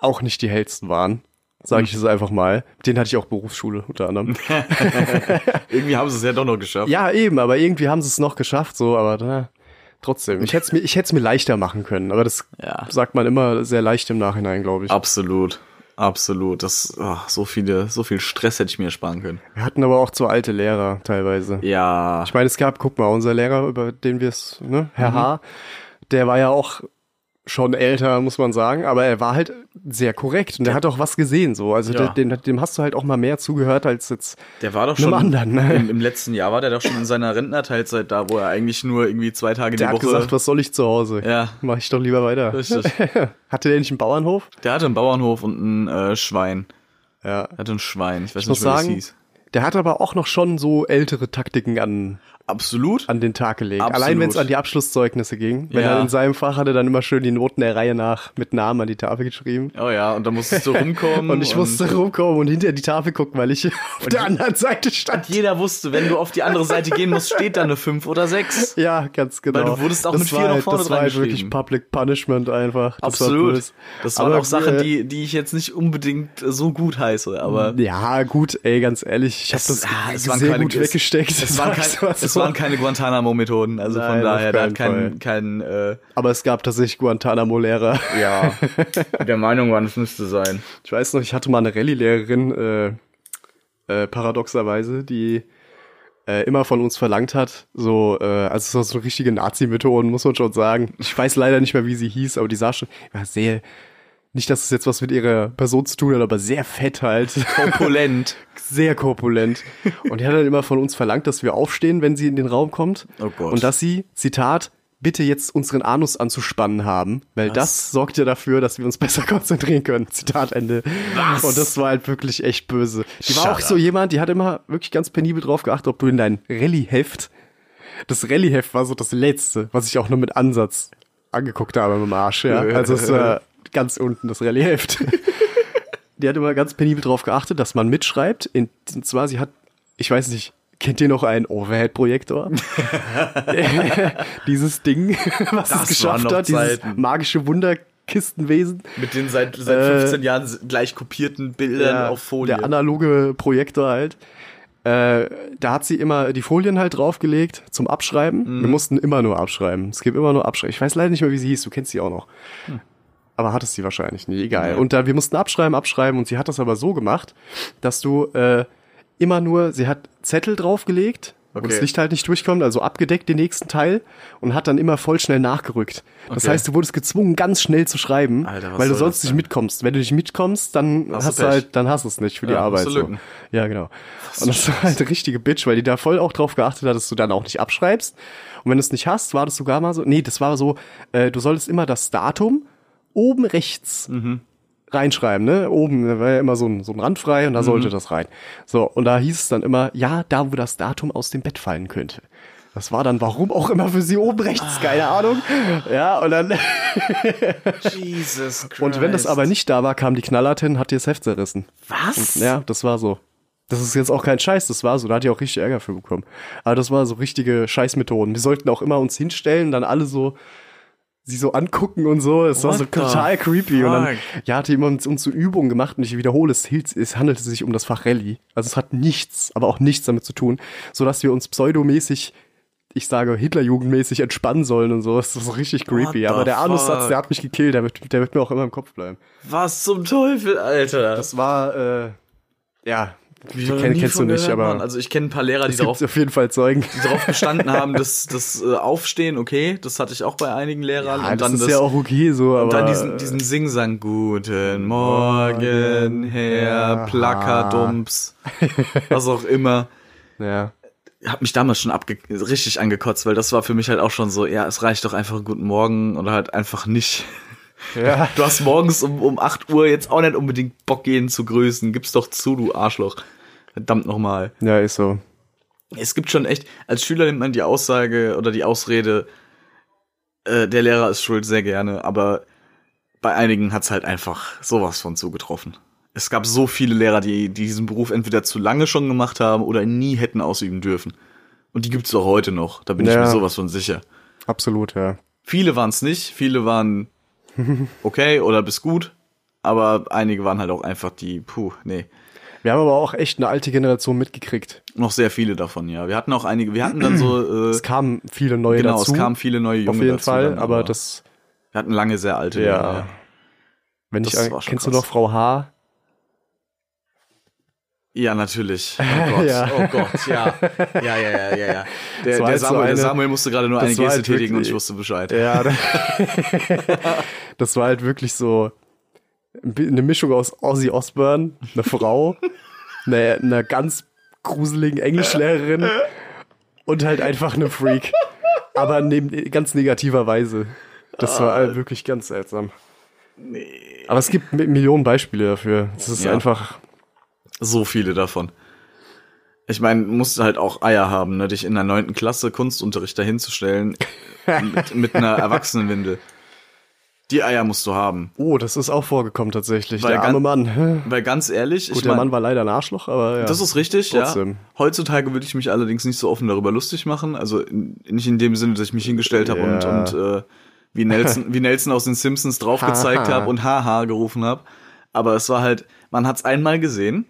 auch nicht die hellsten waren. Sage ich es einfach mal. Denen hatte ich auch Berufsschule unter anderem. Irgendwie haben sie es ja doch noch geschafft. ja, eben, aber irgendwie haben sie es noch geschafft, so, aber na, trotzdem. Ich hätte es mir, ich hätte es mir leichter machen können, aber das Ja. sagt man immer sehr leicht im Nachhinein, glaube ich. Absolut. Absolut. Das, ach, so viele, so viel Stress hätte ich mir sparen können. Wir hatten aber auch zu alte Lehrer teilweise. Ja. Ich meine, es gab, guck mal, unser Lehrer, über den wir es, ne, Herr H., der war ja auch schon älter, muss man sagen, aber er war halt sehr korrekt und der hat auch was gesehen, so. Also Ja. dem, dem hast du halt auch mal mehr zugehört als jetzt. Der war doch schon anderen, ne? im, im letzten Jahr war der doch schon in seiner Rentnerteilzeit da, wo er eigentlich nur irgendwie zwei Tage Der die hat Woche. gesagt, was soll ich zu Hause? Ja. Mach ich doch lieber weiter. Richtig. Hatte der nicht einen Bauernhof? Der hatte einen Bauernhof und ein äh, Schwein. Ja. Er hatte ein Schwein. Ich weiß Ich nicht, wie das sagen, hieß. der hat aber auch noch schon so ältere Taktiken an, Absolut. an den Tag gelegt. Absolut. Allein wenn es an die Abschlusszeugnisse ging. Wenn Ja. er in seinem Fach hatte, dann immer schön die Noten der Reihe nach mit Namen an die Tafel geschrieben. Oh ja, und da musstest du rumkommen. Und ich musste rumkommen und hinter die Tafel gucken, weil ich auf der anderen Seite stand. Jeder wusste, wenn du auf die andere Seite gehen musst, steht da eine 5 oder 6. Ja, ganz genau. Weil du wurdest auch das mit war vier nach vorne Das war halt wirklich Public Punishment einfach. Das War Absolut. böse. Das waren Aber auch Sachen, die, die ich jetzt nicht unbedingt so gut heiße, aber Ja, gut, ey, ganz ehrlich, ich habe das ah, es waren sehr keine- gut es- weggesteckt. es, waren, war kein, es waren keine Guantanamo-Methoden. Also von Nein, daher, auf da hat keinen kein, kein äh, Aber es gab tatsächlich Guantanamo-Lehrer. ja, der Meinung war, es müsste sein. Ich weiß noch, ich hatte mal eine Rallye-Lehrerin, äh, äh, paradoxerweise, die äh, immer von uns verlangt hat, so, äh, also so richtige Nazi-Methoden, muss man schon sagen. Ich weiß leider nicht mehr, wie sie hieß, aber die sah schon, war sehr, nicht, dass es jetzt was mit ihrer Person zu tun hat, aber sehr fett halt. Korpulent. sehr korpulent. Und die hat dann immer von uns verlangt, dass wir aufstehen, wenn sie in den Raum kommt. Oh Gott. Und dass sie, Zitat, bitte jetzt unseren Anus anzuspannen haben, weil Was? das sorgt ja dafür, dass wir uns besser konzentrieren können. Zitat Ende. Was? Und das war halt wirklich echt böse. Die war Shut auch so up. jemand, die hat immer wirklich ganz penibel drauf geachtet, ob du in dein Rallye-Heft, das Rallye-Heft war so das letzte, was ich auch nur mit Ansatz angeguckt habe mit dem Arsch, ja. Also es war ganz unten das Rallye-Heft. Die hat immer ganz penibel drauf geachtet, dass man mitschreibt. In- Und zwar, sie hat, ich weiß nicht, kennt ihr noch einen Overhead-Projektor? Dieses Ding, was Das es geschafft hat, dieses Zeiten. magische Wunderkistenwesen. Mit den seit, seit Äh, 15 Jahren gleich kopierten Bildern Der- auf Folie. Der analoge Projektor halt. Äh, da hat sie immer die Folien halt draufgelegt zum Abschreiben. Mhm. Wir mussten immer nur abschreiben. Es gibt immer nur abschreiben. Ich weiß leider nicht mehr, wie sie hieß. Du kennst sie auch noch. Aber hattest sie wahrscheinlich nie. Egal. Und da wir mussten abschreiben, abschreiben. Und sie hat das aber so gemacht, dass du äh, immer nur, sie hat Zettel draufgelegt, wo Okay. das Licht halt nicht durchkommt, also abgedeckt den nächsten Teil und hat dann immer voll schnell nachgerückt. Das Okay. heißt, du wurdest gezwungen, ganz schnell zu schreiben, Alter, weil du sonst das nicht mitkommst. Wenn du nicht mitkommst, dann Hast du hast, du halt, dann hast du es nicht für die Ja, Arbeit. So. Ja, genau. Und das war halt eine richtige Bitch, weil die da voll auch drauf geachtet hat, dass du dann auch nicht abschreibst. Und wenn du es nicht hast, war das sogar mal so, nee, das war so, äh, du solltest immer das Datum oben rechts Mhm. reinschreiben, ne? Oben da war ja immer so ein, so ein Rand frei und Mhm. da sollte das rein. So, und da hieß es dann immer, ja, da wo das Datum aus dem Bett fallen könnte. Das war dann, warum auch immer für sie oben rechts, keine Ahnung. Ja, und dann, Jesus Christ. und wenn das aber nicht da war, kam die Knallharte und hat dir das Heft zerrissen. Was? Ja, das war so. Das ist jetzt auch kein Scheiß, das war so. Da hat die auch richtig Ärger für bekommen. Aber das war so richtige Scheißmethoden. Wir sollten auch immer uns hinstellen, dann alle so sie so angucken und so. Es war What so total creepy. Und dann fuck? ja, hat die immer uns, so Übungen gemacht und ich wiederhole, es, es handelte sich um das Fach Rallye. Also es hat nichts, aber auch nichts damit zu tun, sodass wir uns pseudomäßig ich sage Hitlerjugendmäßig entspannen sollen und so. Das ist so richtig creepy. the Aber der Anussatz, fuck? der hat mich gekillt. Der wird, der wird mir auch immer im Kopf bleiben. Was zum Teufel, Alter? Das war, äh, ja, Hab kenn, kennst du nicht, aber Mann. Also ich kenne ein paar Lehrer, die darauf, auf jeden Fall Zeugen. die darauf bestanden haben, dass das äh, Aufstehen, okay, das hatte ich auch bei einigen Lehrern. Ja, und das dann ist ja auch okay so, aber Und dann diesen, diesen Singsang, guten Morgen, Herr Plakadumps, was auch immer. ja. Hat mich damals schon abge richtig angekotzt, weil das war für mich halt auch schon so, ja, es reicht doch einfach guten Morgen oder halt einfach nicht. Ja. Du hast morgens um, um 8 Uhr jetzt auch nicht unbedingt Bock, jeden zu grüßen. Gib's doch zu, du Arschloch. Verdammt nochmal. ja, ist so. Es gibt schon echt, als Schüler nimmt man die Aussage oder die Ausrede, äh, der Lehrer ist schuld, sehr gerne, aber bei einigen hat's halt einfach sowas von zugetroffen. Es gab so viele Lehrer, die, die diesen Beruf entweder zu lange schon gemacht haben oder ihn nie hätten ausüben dürfen. Und die gibt's auch heute noch, da bin ich Ja. mir sowas von sicher. Absolut, ja. Viele waren's nicht, viele waren okay oder bis gut, aber einige waren halt auch einfach die, puh, nee. Wir haben aber auch echt eine alte Generation mitgekriegt. Noch sehr viele davon, ja. Wir hatten auch einige, wir hatten dann so, äh, Es kamen viele neue genau, dazu. es kamen viele neue Junge auf jeden dazu Fall, dann, aber das, Wir hatten lange sehr alte. ja. Lehrer, Wenn Das ich, kennst du krass. noch Frau H? Ja, natürlich. Oh Gott, Ja. oh Gott, ja. Ja, ja, ja, ja, ja. Der, Das der, halt so Samuel, der eine- Samuel musste gerade nur das eine Geste halt tätigen und ich wusste Bescheid. Ja, da- das war halt wirklich so eine Mischung aus Ozzy Osbourne, eine Frau, eine, eine ganz gruseligen Englischlehrerin und halt einfach eine Freak. Aber neben, ganz negativer Weise. Das war halt wirklich ganz seltsam. Aber es gibt Mi- Millionen Beispiele dafür. Es ist Ja. einfach, So viele davon. Ich meine, musst halt auch Eier haben, ne? dich in der neunten Klasse Kunstunterricht dahinzustellen mit, mit einer Erwachsenenwindel. Die Eier musst du haben. Oh, das ist auch vorgekommen tatsächlich. Weil der arme Mann. Weil ganz ehrlich, Gut, ich der mein, Mann war leider ein Arschloch, aber ja. das ist richtig, Trotzdem. ja. Heutzutage würde ich mich allerdings nicht so offen darüber lustig machen. Also in, nicht in dem Sinne, dass ich mich hingestellt habe und, Ja. und äh, wie Nelson, wie Nelson aus den Simpsons drauf gezeigt Haha. habe und haha gerufen habe. Aber es war halt, man hat es einmal gesehen.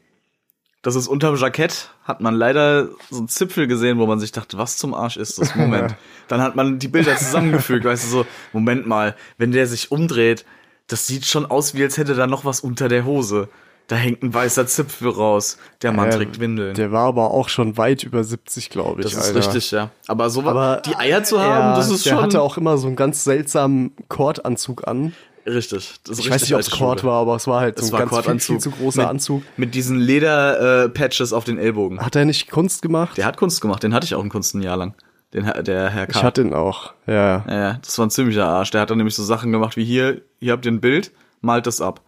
Das ist unterm Jackett, hat man leider so einen Zipfel gesehen, wo man sich dachte, was zum Arsch ist das? Moment. Dann hat man die Bilder zusammengefügt, weißt du, so, Moment mal, wenn der sich umdreht, das sieht schon aus, wie als hätte da noch was unter der Hose. Da hängt ein weißer Zipfel raus. Der Mann Ja, trägt Windeln. Der war aber auch schon weit über 70, glaube ich. Das ist Alter. richtig, ja. Aber so Aber die Eier zu haben, ja, das ist der schon hatte auch immer so einen ganz seltsamen Kordanzug an. Richtig. Ich weiß nicht, ob es Schule. war, aber es war halt Es so war ein ganz viel, viel zu großer mit, Anzug. Mit diesen Leder-Patches auf den Ellbogen. Hat er nicht Kunst gemacht? Der hat Kunst gemacht, den hatte ich auch in Kunst ein Jahr lang. Den, der Herr K. ich hatte ihn auch. Ja. ja, das war ein ziemlicher Arsch. Der hat dann nämlich so Sachen gemacht wie hier, hier habt ihr ein Bild, malt das ab.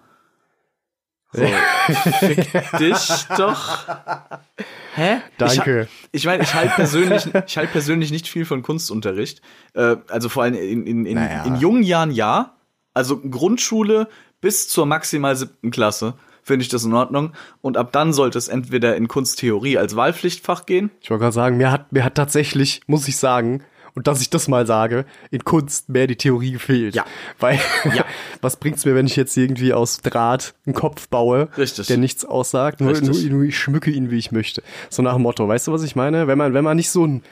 So, fick dich doch. Hä? Danke. Ich, ich meine, ich halte persönlich, ich halte persönlich nicht viel von Kunstunterricht. Äh, also vor allem in, in, in, Naja. in jungen Jahren ja. Also Grundschule bis zur maximal siebten Klasse finde ich das in Ordnung. Und ab dann sollte es entweder in Kunsttheorie als Wahlpflichtfach gehen. Ich wollte gerade sagen, mir hat, mir hat tatsächlich, muss ich sagen, und dass ich das mal sage, in Kunst mehr die Theorie gefehlt. Ja. Weil, Ja. was bringt's mir, wenn ich jetzt irgendwie aus Draht einen Kopf baue, Richtig. der nichts aussagt, nur, nur, nur ich schmücke ihn, wie ich möchte. So nach dem Motto, weißt du, was ich meine? Wenn man, wenn man nicht so ein,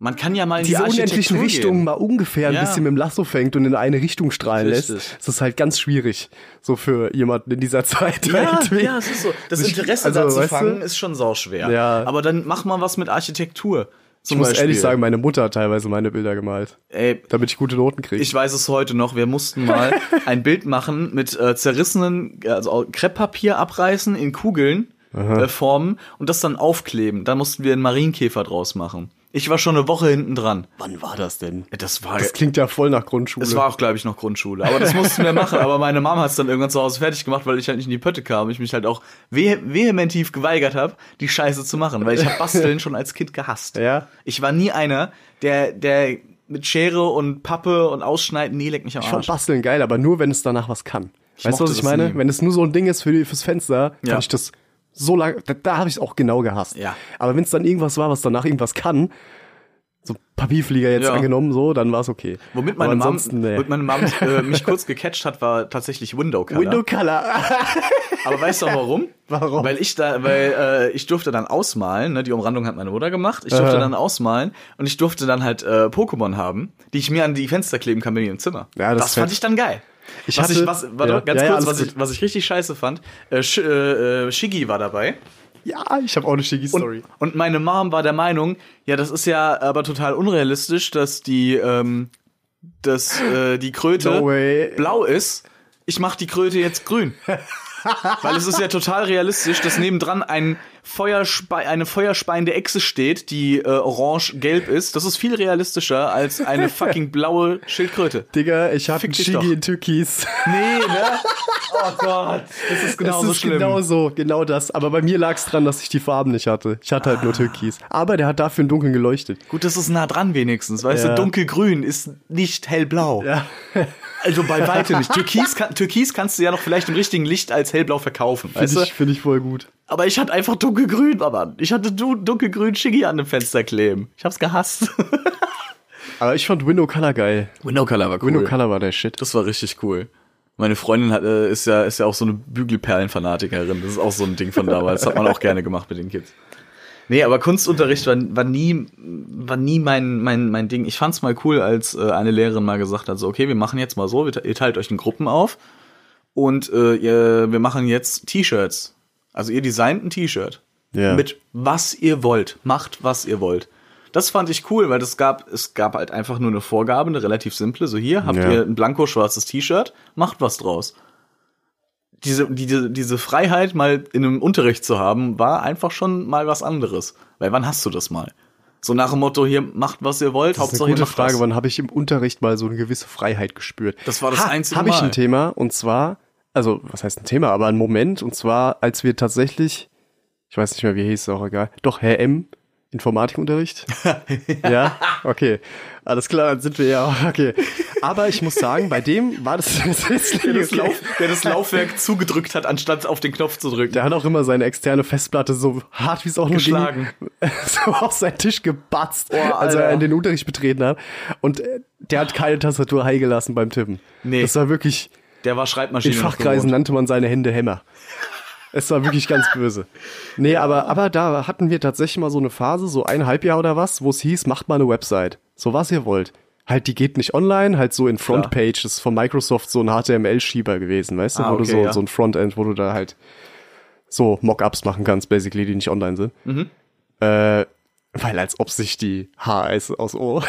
Man kann ja mal in diese die unendlichen Richtungen mal ungefähr ein Ja. bisschen mit dem Lasso fängt und in eine Richtung strahlen Richtig. lässt, das ist halt ganz schwierig, so für jemanden in dieser Zeit. Ja, irgendwie. ja, es ist so. Das Interesse also, da zu weißt du? fangen ist schon sauschwer. Ja. Aber dann mach mal was mit Architektur. Ich muss Beispiel. ehrlich sagen, meine Mutter hat teilweise meine Bilder gemalt, Ey, damit ich gute Noten kriege. Ich weiß es heute noch. Wir mussten mal ein Bild machen mit äh, zerrissenen, also Krepppapier abreißen, in Kugeln äh, formen und das dann aufkleben. Da mussten wir einen Marienkäfer draus machen. Ich war schon eine Woche hinten dran. Wann war das denn? Das war, Das klingt ja voll nach Grundschule. es war auch, glaube ich, noch Grundschule. Aber das mussten wir machen. Aber meine Mama hat es dann irgendwann zu Hause fertig gemacht, weil ich halt nicht in die Pötte kam. Ich mich halt auch vehe vehementief geweigert habe, die Scheiße zu machen. Weil ich habe Basteln schon als Kind gehasst. Ja. Ich war nie einer, der, der mit Schere und Pappe und Ausschneiden, nee, leck mich am Ich fand Arsch. Basteln geil, aber nur, wenn es danach was kann. weißt du, was ich meine? nie. Wenn es nur so ein Ding ist für die, fürs Fenster, Ja. fand ich das so lange, da, da habe ich es auch genau gehasst. Ja. Aber wenn es dann irgendwas war, was danach irgendwas kann, so Papierflieger jetzt Ja. angenommen, so, dann war es okay. Womit meine Mom, nee. meine Mom äh, mich kurz gecatcht hat, war tatsächlich Window Color. Window Color. Aber weißt du auch warum? Warum? Weil ich da, weil äh, ich durfte dann ausmalen, ne, die Umrandung hat meine Mutter gemacht. Ich durfte Aha. dann ausmalen und ich durfte dann halt äh, Pokémon haben, die ich mir an die Fenster kleben kann bei mir im Zimmer. Ja, das das fand ich dann geil. Ich was hatte- ich, was, warte, ja, ganz ja, ja, kurz, alles was ich, was ich richtig scheiße fand, äh, Sh äh, äh, Shiggy war dabei. ja, ich habe auch eine Shiggy-Story. Und, und meine Mom war der Meinung, ja, das ist ja aber total unrealistisch, dass die, ähm, dass äh, die Kröte No blau ist. Ich mach die Kröte jetzt grün. Weil es ist ja total realistisch, dass nebendran ein Feuerspe eine feuerspeiende Echse steht, die äh, orange-gelb ist. Das ist viel realistischer als eine fucking blaue Schildkröte. Digga, ich habe Fick einen doch. in Türkis. Nee, ne? Oh Gott. Das ist genauso das ist schlimm. genau so, genau das. Aber bei mir lag es dran, dass ich die Farben nicht hatte. Ich hatte halt Ah. nur Türkis. Aber der hat dafür im Dunkeln geleuchtet. Gut, das ist nah dran wenigstens. Weißt Ja. du, dunkelgrün ist nicht hellblau. Ja. Also bei weitem nicht. Türkis, kann, Türkis kannst du ja noch vielleicht im richtigen Licht als hellblau verkaufen, Finde ich, find ich voll gut. Aber ich hatte einfach dunkelgrün, aber ich hatte du dunkelgrün Shiggy an dem Fenster kleben. Ich hab's gehasst. Aber ich fand Window Color geil. Window Color war cool. Window Color war der Shit. Das war richtig cool. Meine Freundin hat, äh, ist ja ist ja auch so eine Bügelperlen-Fanatikerin. Das ist auch so ein Ding von damals. Das hat man auch gerne gemacht mit den Kids. Nee, aber Kunstunterricht war, war nie, war nie mein, mein, mein Ding. Ich fand's mal cool, als äh, eine Lehrerin mal gesagt hat, so, okay, wir machen jetzt mal so, ihr teilt euch in Gruppen auf und äh, ihr, wir machen jetzt T-Shirts. Also ihr designt ein T-Shirt. Ja. Mit was ihr wollt. Macht, was ihr wollt. Das fand ich cool, weil das gab, es gab halt einfach nur eine Vorgabe, eine relativ simple. So hier habt Ja. ihr ein blanko schwarzes T-Shirt, macht was draus. Diese, diese, diese Freiheit mal in einem Unterricht zu haben, war einfach schon mal was anderes. Weil wann hast du das mal? So nach dem Motto, hier macht was ihr wollt, Das ist Hauptsache eine ihr gute Frage. was. Wann habe ich im Unterricht mal so eine gewisse Freiheit gespürt? Das war das einzige Habe ich Mal. ein Thema und zwar, also was heißt ein Thema, aber ein Moment und zwar, als wir tatsächlich Ich weiß nicht mehr, wie hieß, ist auch egal. Doch, Herr M. Informatikunterricht? ja, okay. Alles klar, dann sind wir ja, okay. Aber ich muss sagen, bei dem war das, das, ist Der das, Lauf, der das Laufwerk zugedrückt hat, anstatt auf den Knopf zu drücken. Der hat auch immer seine externe Festplatte so hart wie es auch nur Geschlagen. ging, so auf seinen Tisch gebatzt, Oh, als er in den Unterricht betreten hat. Und äh, der hat keine Tastatur heil gelassen beim Tippen. Nee. Das war wirklich, Der war in Schreibmaschine. noch Fachkreisen nannte man seine Hände Hämmer. Es war wirklich ganz böse. Nee, aber, aber da hatten wir tatsächlich mal so eine Phase, so eineinhalb Jahr oder was, wo es hieß, macht mal eine Website. So was ihr wollt. Halt, die geht nicht online, halt so in Frontpage. Das ist von Microsoft so ein HTML-Schieber gewesen, weißt du? Ah, wo du okay, so, ja. so ein Frontend, wo du da halt so Mockups machen kannst, basically, die nicht online sind. Mhm. Äh, weil als ob sich die HS aus O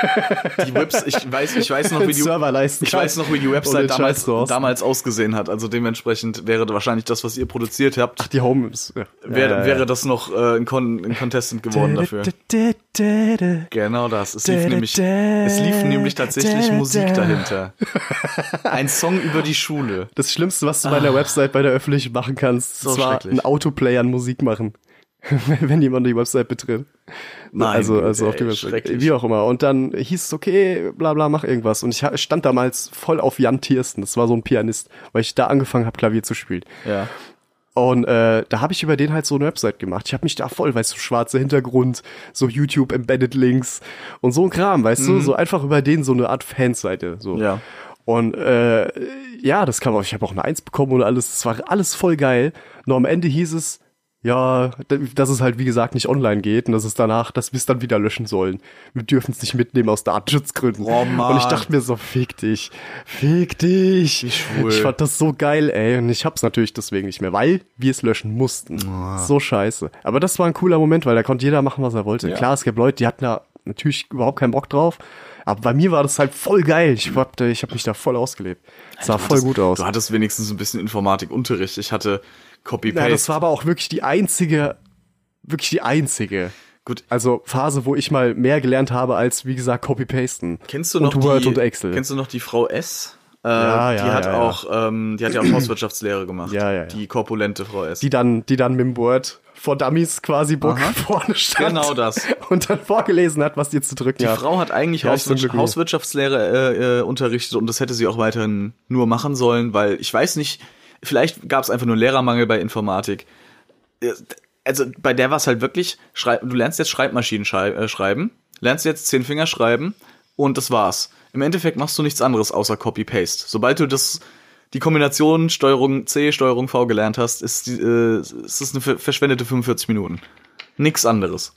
Die Webs ich weiß, ich weiß noch, wie die, Server leisten ich weiß noch, wie die Website damals, damals ausgesehen hat. Also dementsprechend wäre wahrscheinlich das, was ihr produziert habt, die Home ja. wäre, Ja, ja, wäre das noch äh, ein, Con ein Contestant geworden dafür. Genau das. Es lief nämlich, es lief nämlich tatsächlich Musik dahinter. Ein Song über die Schule. Das Schlimmste, was du bei der Website bei der öffentlichen machen kannst, So ist ein Autoplay an Musik machen. wenn jemand die Website betritt. Meine also, Güte, also auf die ey, Website. Wie auch immer. Und dann hieß es, okay, bla bla, mach irgendwas. Und ich stand damals voll auf Jan Tiersten. Das war so ein Pianist, weil ich da angefangen habe, Klavier zu spielen. Ja. Und äh, da habe ich über den halt so eine Website gemacht. Ich habe mich da voll, weißt du, schwarzer Hintergrund, so YouTube Embedded Links und so ein Kram, weißt du, so einfach über den so eine Art Fanseite. So. Mhm. Ja. Und äh, ja, das kam auch, ich habe auch eine Eins bekommen und alles, das war alles voll geil. Nur am Ende hieß es, ja, dass es halt wie gesagt nicht online geht und dass es danach, dass wir es dann wieder löschen sollen. Wir dürfen es nicht mitnehmen aus Datenschutzgründen. Oh, Mann. und ich dachte mir so, fick dich, fick dich. Wie schwul. Ich fand das so geil, ey. Und ich hab's natürlich deswegen nicht mehr, weil wir es löschen mussten. Oh. So scheiße. Aber das war ein cooler Moment, weil da konnte jeder machen, was er wollte. Klar, es gab Leute, die hatten da natürlich überhaupt keinen Bock drauf. Aber bei mir war das halt voll geil. Ich hab, ich hab mich da voll ausgelebt. Es sah voll hattest- gut aus. Du hattest wenigstens ein bisschen Informatikunterricht. Ich hatte Copy-Paste. Ja, das war aber auch wirklich die einzige, wirklich die einzige. Gut. Also Phase, wo ich mal mehr gelernt habe als, wie gesagt, Copy-Pasten. Kennst du noch und Word die, und Excel. Kennst du noch die Frau S? Äh, Ja, ja, die hat ja, auch, ähm, die hat ja auch Hauswirtschaftslehre gemacht. Ja, ja. Die korpulente Frau S. die dann, die dann mit dem Word vor Dummies quasi Book vorne stand. Genau das. Und dann vorgelesen hat, was dir zu drücken Die hat. Frau hat eigentlich Hauswirtschaft. Hauswirtschaftslehre äh, äh, unterrichtet und das hätte sie auch weiterhin nur machen sollen, weil ich weiß nicht, vielleicht gab es einfach nur Lehrermangel bei Informatik. Also bei der war es halt wirklich, du lernst jetzt Schreibmaschinen schrei äh, schreiben, lernst jetzt zehn Finger schreiben und das war's. Im Endeffekt machst du nichts anderes außer Copy-Paste. Sobald du das die Kombination Steuerung C, Steuerung V gelernt hast, ist, äh, ist das eine ver- verschwendete 45 Minuten. Nix anderes.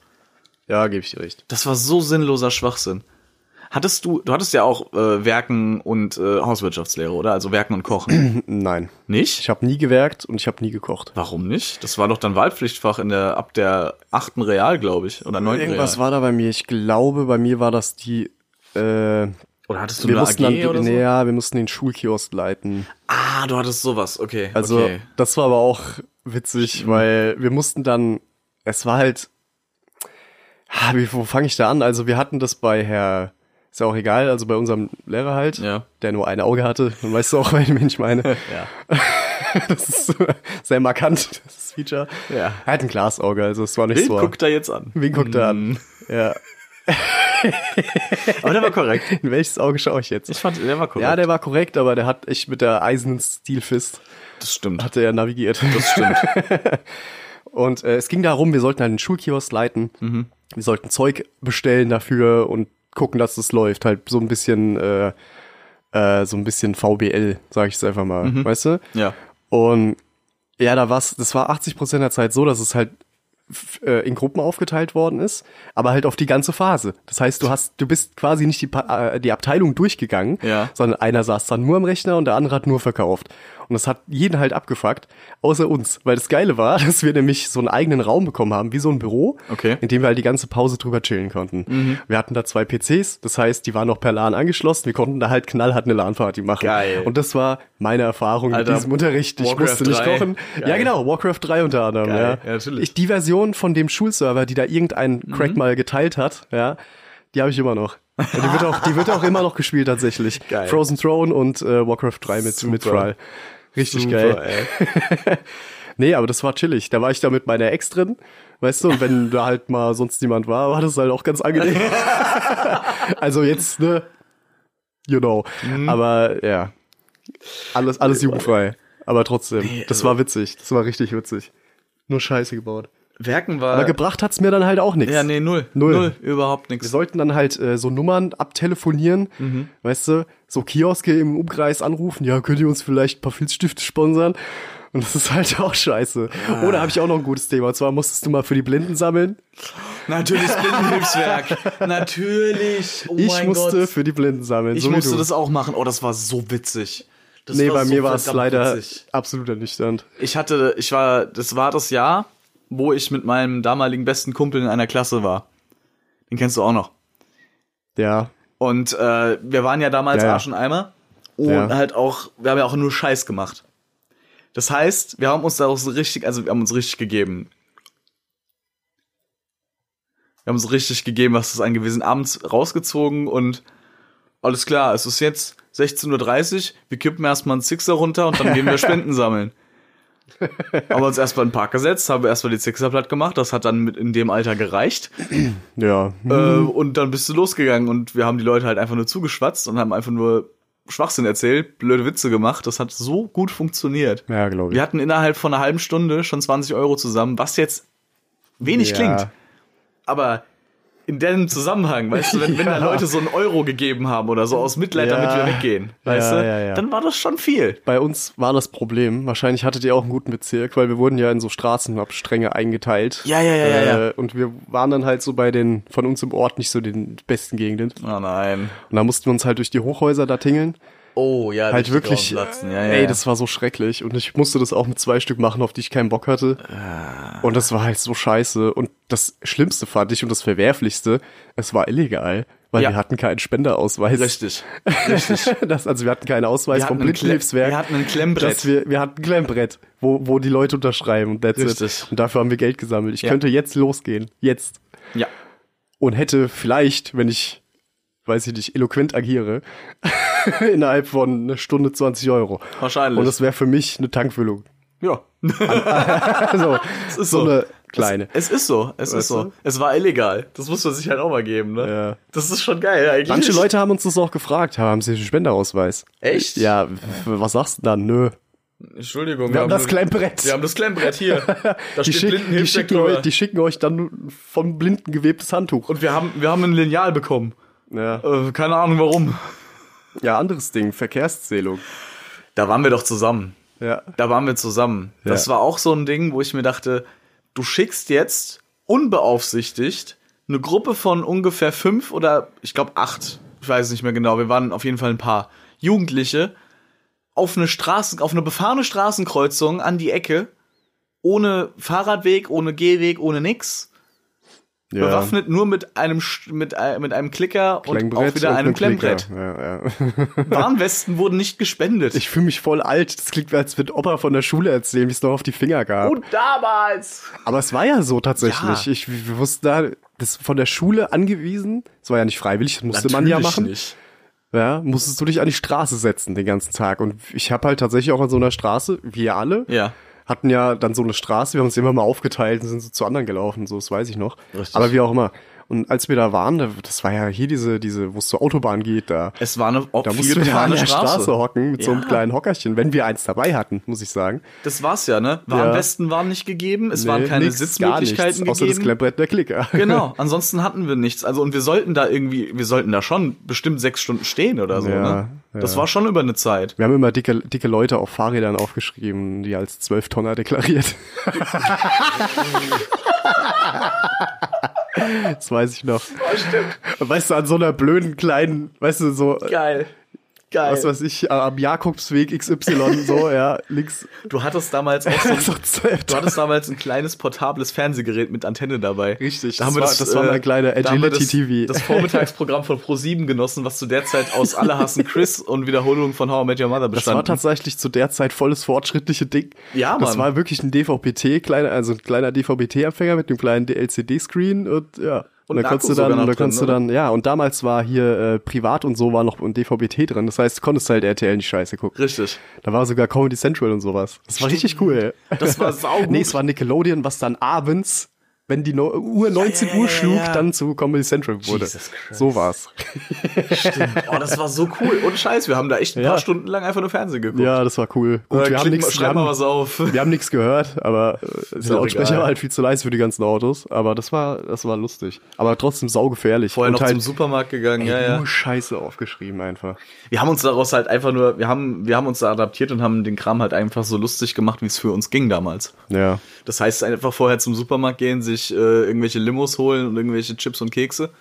Ja, gebe ich dir recht. Das war so sinnloser Schwachsinn. Hattest du, du hattest ja auch äh, Werken und äh, Hauswirtschaftslehre, oder? Also Werken und Kochen. Nein. nicht? Ich habe nie gewerkt und ich habe nie gekocht. Warum nicht? Das war doch dann Wahlpflichtfach in der ab der achten Real, glaube ich, oder neunten Irgendwas Real. war da bei mir. Ich glaube, bei mir war das die. Äh, Oder hattest du wir eine mussten AG dann, oder so? nee, ja, wir mussten den Schulkiosk leiten. Ah, du hattest sowas. Okay. Also okay. das war aber auch witzig, weil wir mussten dann. Es war halt. Ah, wie, wo fange ich da an? Also wir hatten das bei Herr. Ist ja auch egal, also bei unserem Lehrer halt, Ja. der nur ein Auge hatte. Dann weißt du auch, wen ich meine. ja. Das ist sehr markant, das Feature. Ja. Er hat ein Glasauge, also es war nicht Wen so. guckt er jetzt an? Wen guckt er Mm. an? Ja. Aber der war korrekt. In welches Auge schaue ich jetzt? Ich fand, der war korrekt. ja, der war korrekt, aber der hat echt mit der eisernen Stilfist das stimmt. hatte er navigiert. Das stimmt. Und äh, es ging darum, wir sollten halt einen Schulkiosk leiten. Mhm. Wir sollten Zeug bestellen dafür und gucken, dass das läuft. Halt so ein bisschen, äh, äh, so ein bisschen VBL, sage ich es einfach mal. Mhm. Weißt du? ja. Und ja, da war's, das war 80 Prozent der Zeit so, dass es halt äh, in Gruppen aufgeteilt worden ist, aber halt auf die ganze Phase. Das heißt, du hast, du bist quasi nicht die, Pa- äh, die Abteilung durchgegangen, Ja. sondern einer saß dann nur am Rechner und der andere hat nur verkauft. Und das hat jeden halt abgefuckt, außer uns. Weil das Geile war, dass wir nämlich so einen eigenen Raum bekommen haben, wie so ein Büro, Okay. in dem wir halt die ganze Pause drüber chillen konnten. Wir hatten da zwei PCs, das heißt, die waren noch per LAN angeschlossen. Wir konnten da halt knallhart eine LAN-Party machen. Geil. Und das war meine Erfahrung Alter, mit diesem Unterricht. Ich Warcraft musste nicht 3. kochen. Geil. Ja, genau, Warcraft 3 unter anderem. Geil. Ja. Ja, natürlich. Ich, die Version von dem Schulserver, die da irgendein Mhm. Crack mal geteilt hat, ja, die habe ich immer noch. Und die wird auch, die wird auch immer noch gespielt tatsächlich. Geil. Frozen Throne und äh, Warcraft 3 mit, mit. Trial. Richtig Super, geil. ey. Nee, aber das war chillig. Da war ich da mit meiner Ex drin, weißt du, und wenn da halt mal sonst niemand war, war das halt auch ganz angenehm. also jetzt, ne, you know. Mhm. Aber ja, alles, alles jugendfrei. Aber trotzdem, Nee, das also- war witzig. Das war richtig witzig. Nur Scheiße gebaut. Werken war. Aber gebracht hat's mir dann halt auch nichts. ja, nee, null. Null. Null. Überhaupt Wir nichts. sollten dann halt äh, so Nummern abtelefonieren, Mhm. weißt du, so Kioske im Umkreis anrufen, ja, könnt ihr uns vielleicht ein paar Filzstifte sponsern? Und das ist halt auch scheiße. Oder habe ich auch noch ein gutes Thema. Und zwar musstest du mal für die Blinden sammeln. Natürlich das Blindenhilfswerk. Natürlich. Oh ich musste Gott. für die Blinden sammeln. Ich so musste das auch machen. Oh, das war so witzig. Das Nee, bei so mir war es leider witzig. absolut ernüchternd. Ich hatte, ich war, das war das Jahr, wo ich mit meinem damaligen besten Kumpel in einer Klasse war. Den kennst du auch noch. Ja. Und äh, wir waren ja damals Ja, ja. Arsch und Eimer. Und Ja. halt auch, wir haben ja auch nur Scheiß gemacht. Das heißt, wir haben uns da auch so richtig, also wir haben uns richtig gegeben. Wir haben uns richtig gegeben, was das angewiesen. Abends rausgezogen und alles klar, es ist jetzt 16.30 Uhr, wir kippen erstmal einen Sixer runter und dann gehen wir Spenden sammeln. haben wir uns erstmal in den Park gesetzt, haben erstmal die Sixer platt gemacht, das hat dann mit in dem Alter gereicht. Ja. Äh, und dann bist du losgegangen und wir haben die Leute halt einfach nur zugeschwatzt und haben einfach nur Schwachsinn erzählt, blöde Witze gemacht. Das hat so gut funktioniert. ja, glaube ich. Wir hatten innerhalb von einer halben Stunde schon 20 Euro zusammen, was jetzt wenig Ja. klingt. Aber in dem Zusammenhang, weißt du, wenn, wenn da Ja. Leute so einen Euro gegeben haben oder so aus Mitleid, Ja. damit wir weggehen, weißt Ja, du, ja, ja. dann war das schon viel. Bei uns war das Problem, wahrscheinlich hattet ihr auch einen guten Bezirk, weil wir wurden ja in so Straßenabstränge eingeteilt. Ja, ja, ja, ja, ja. Äh, Und wir waren dann halt so bei den, von uns im Ort nicht so den besten Gegenden. Oh nein. Und da mussten wir uns halt durch die Hochhäuser da tingeln. Oh, ja, Halt wirklich. Ja, ja, ey, das war so schrecklich. Und ich musste das auch mit zwei Stück machen, auf die ich keinen Bock hatte. Ah. Und das war halt so scheiße. Und das Schlimmste fand ich und das Verwerflichste, es war illegal. Weil Ja. wir hatten keinen Spenderausweis. Richtig. Richtig. Das, also wir hatten keinen Ausweis vom hatten Klemm- Blindenhilfswerk. wir hatten ein Klemmbrett. Wir, wir hatten ein Klemmbrett, wo, wo die Leute unterschreiben und that's Richtig. it. Und dafür haben wir Geld gesammelt. Ich Ja. könnte jetzt losgehen. Jetzt. Ja. Und hätte vielleicht, wenn ich, weiß ich nicht, eloquent agiere, innerhalb von einer Stunde 20 Euro. Wahrscheinlich. Und das wäre für mich eine Tankfüllung. ja. Also, Es ist so eine kleine. Es, es ist so, es ist Weißt so. du? Es war illegal. Das muss man sich halt auch mal geben, ne? Ja. Das ist schon geil eigentlich. Manche Leute haben uns das auch gefragt, haben sie einen Spenderausweis? Echt? Ja, was sagst du dann? Nö. Entschuldigung. Wir haben das Klemmbrett. Wir haben das Klemmbrett hier. Da Die, steht schick, die, schicken euch, die schicken euch dann vom Blinden gewebtes Handtuch. Und wir haben, wir haben ein Lineal bekommen. Ja. Äh, keine Ahnung warum. ja, anderes Ding, Verkehrszählung. Da waren wir doch zusammen. Ja. Da waren wir zusammen. Das Ja. war auch so ein Ding, wo ich mir dachte, du schickst jetzt unbeaufsichtigt eine Gruppe von ungefähr fünf oder ich glaube acht, ich weiß nicht mehr genau, wir waren auf jeden Fall ein paar Jugendliche auf eine Straßen, auf eine befahrene Straßenkreuzung an die Ecke, ohne Fahrradweg, ohne Gehweg, ohne nix, ja. bewaffnet nur mit einem mit, ein- mit einem Klicker und auch wieder und einem. Klemmbrett. Ja, ja. Warnwesten wurden nicht gespendet. Ich fühle mich voll alt. Das klingt, als würde Opa von der Schule erzählen, wie es noch auf die Finger gab. und damals. Aber es war ja so tatsächlich. Ich, wir wussten da, das von der Schule angewiesen. Das war ja nicht freiwillig, das musste man ja Natürlich machen. Nicht. Ja, musstest du dich an die Straße setzen den ganzen Tag. Und ich habe halt tatsächlich auch an so einer Straße, wir alle, Ja. Hatten ja dann so eine Straße, wir haben uns immer mal aufgeteilt und sind so zu anderen gelaufen, so, das weiß ich noch. Richtig. Aber wie auch immer. Und als wir da waren, da- das war ja hier diese, diese, wo es zur Autobahn geht, da. Es war eine Da mussten wir an der Straße, Straße. hocken mit so einem Ja. kleinen Hockerchen, wenn wir eins dabei hatten, muss ich sagen. Das war's ja, ne? Warnwesten waren nicht gegeben, es waren Nee, keine nix, Sitzmöglichkeiten gar nichts, Außer das gegeben. Klemmbrett der Klicker. Genau, ansonsten hatten wir nichts. Also und wir sollten da irgendwie, wir sollten da schon bestimmt sechs Stunden stehen oder so, Ja, ne? Das ja. war schon über eine Zeit. Wir haben immer dicke, dicke Leute auf Fahrrädern aufgeschrieben, die als 12 Tonner deklariert. das weiß ich noch. stimmt. Weißt du, an so einer blöden kleinen, weißt du, so, Geil. Geil. was weiß ich, am Jakobsweg XY, so, ja, links. du hattest damals auch so ein, so 12 Du hattest damals ein kleines portables Fernsehgerät mit Antenne dabei. Richtig, da das war- das, das war äh, mein kleiner da haben wir Agility TV. Das, das Vormittagsprogramm von Pro7 genossen, was zu der Zeit aus Alle hassen Chris und Wiederholungen von How I Met Your Mother Das bestand. war tatsächlich zu der Zeit volles fortschrittliche Ding. Ja, Das Mann. war wirklich ein DVB-T, kleiner, also ein kleiner DVB-T-Empfänger mit einem kleinen LCD-Screen und ja. Und da konntest du dann, da konntest du oder? dann, ja, und damals war hier äh, privat und so war noch ein DVB-T drin. Das heißt, du konntest halt RTL nicht scheiße gucken. Richtig. Da war sogar Comedy Central und sowas. Das war richtig cool. Das war saugut. nee, es war Nickelodeon, was dann abends, wenn die no Uhr 19 ja, Uhr ja, schlug, ja. dann zu Comedy Central wurde. So war's. Oh, das war so cool. Und Scheiß, wir haben da echt ein paar Stunden lang einfach nur Fernsehen geguckt. Ja, das war cool. Gut, Äh, wir haben nichts, schreib mal haben, was auf. wir haben nichts gehört, aber äh, der Lautsprecher war halt viel zu leise für die ganzen Autos. Aber das war, das war lustig. Aber trotzdem saugefährlich. Vorher Und noch halt zum Supermarkt gegangen, ja, ja. nur Scheiße aufgeschrieben einfach. Wir haben uns daraus halt einfach nur, wir haben, wir haben uns da adaptiert und haben den Kram halt einfach so lustig gemacht, wie es für uns ging damals. Ja. Das heißt, einfach vorher zum Supermarkt gehen, sich äh, irgendwelche Limos holen und irgendwelche Chips und Kekse,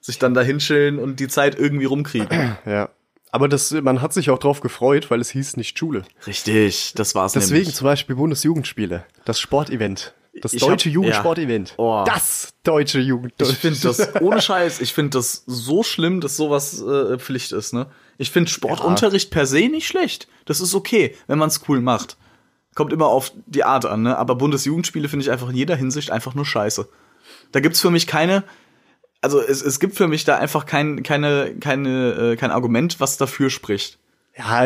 sich dann da hinschillen und die Zeit irgendwie rumkriegen. Ja. Aber das, man hat sich auch drauf gefreut, weil es hieß nicht Schule. Richtig, das war's Deswegen nämlich. zum Beispiel Bundesjugendspiele. Das Sportevent. Das Ich deutsche Jugendsportevent. Oh. Das deutsche Jugend. Ich finde das, ohne Scheiß, ich finde das so schlimm, dass sowas äh, Pflicht ist, ne? Ich finde Sportunterricht per se nicht schlecht. Das ist okay, wenn man es cool macht. Kommt immer auf die Art an, ne? Aber Bundesjugendspiele finde ich einfach in jeder Hinsicht einfach nur scheiße. Da gibt's für mich keine, also es, es gibt für mich da einfach kein, keine, keine, äh, kein Argument, was dafür spricht. Ja,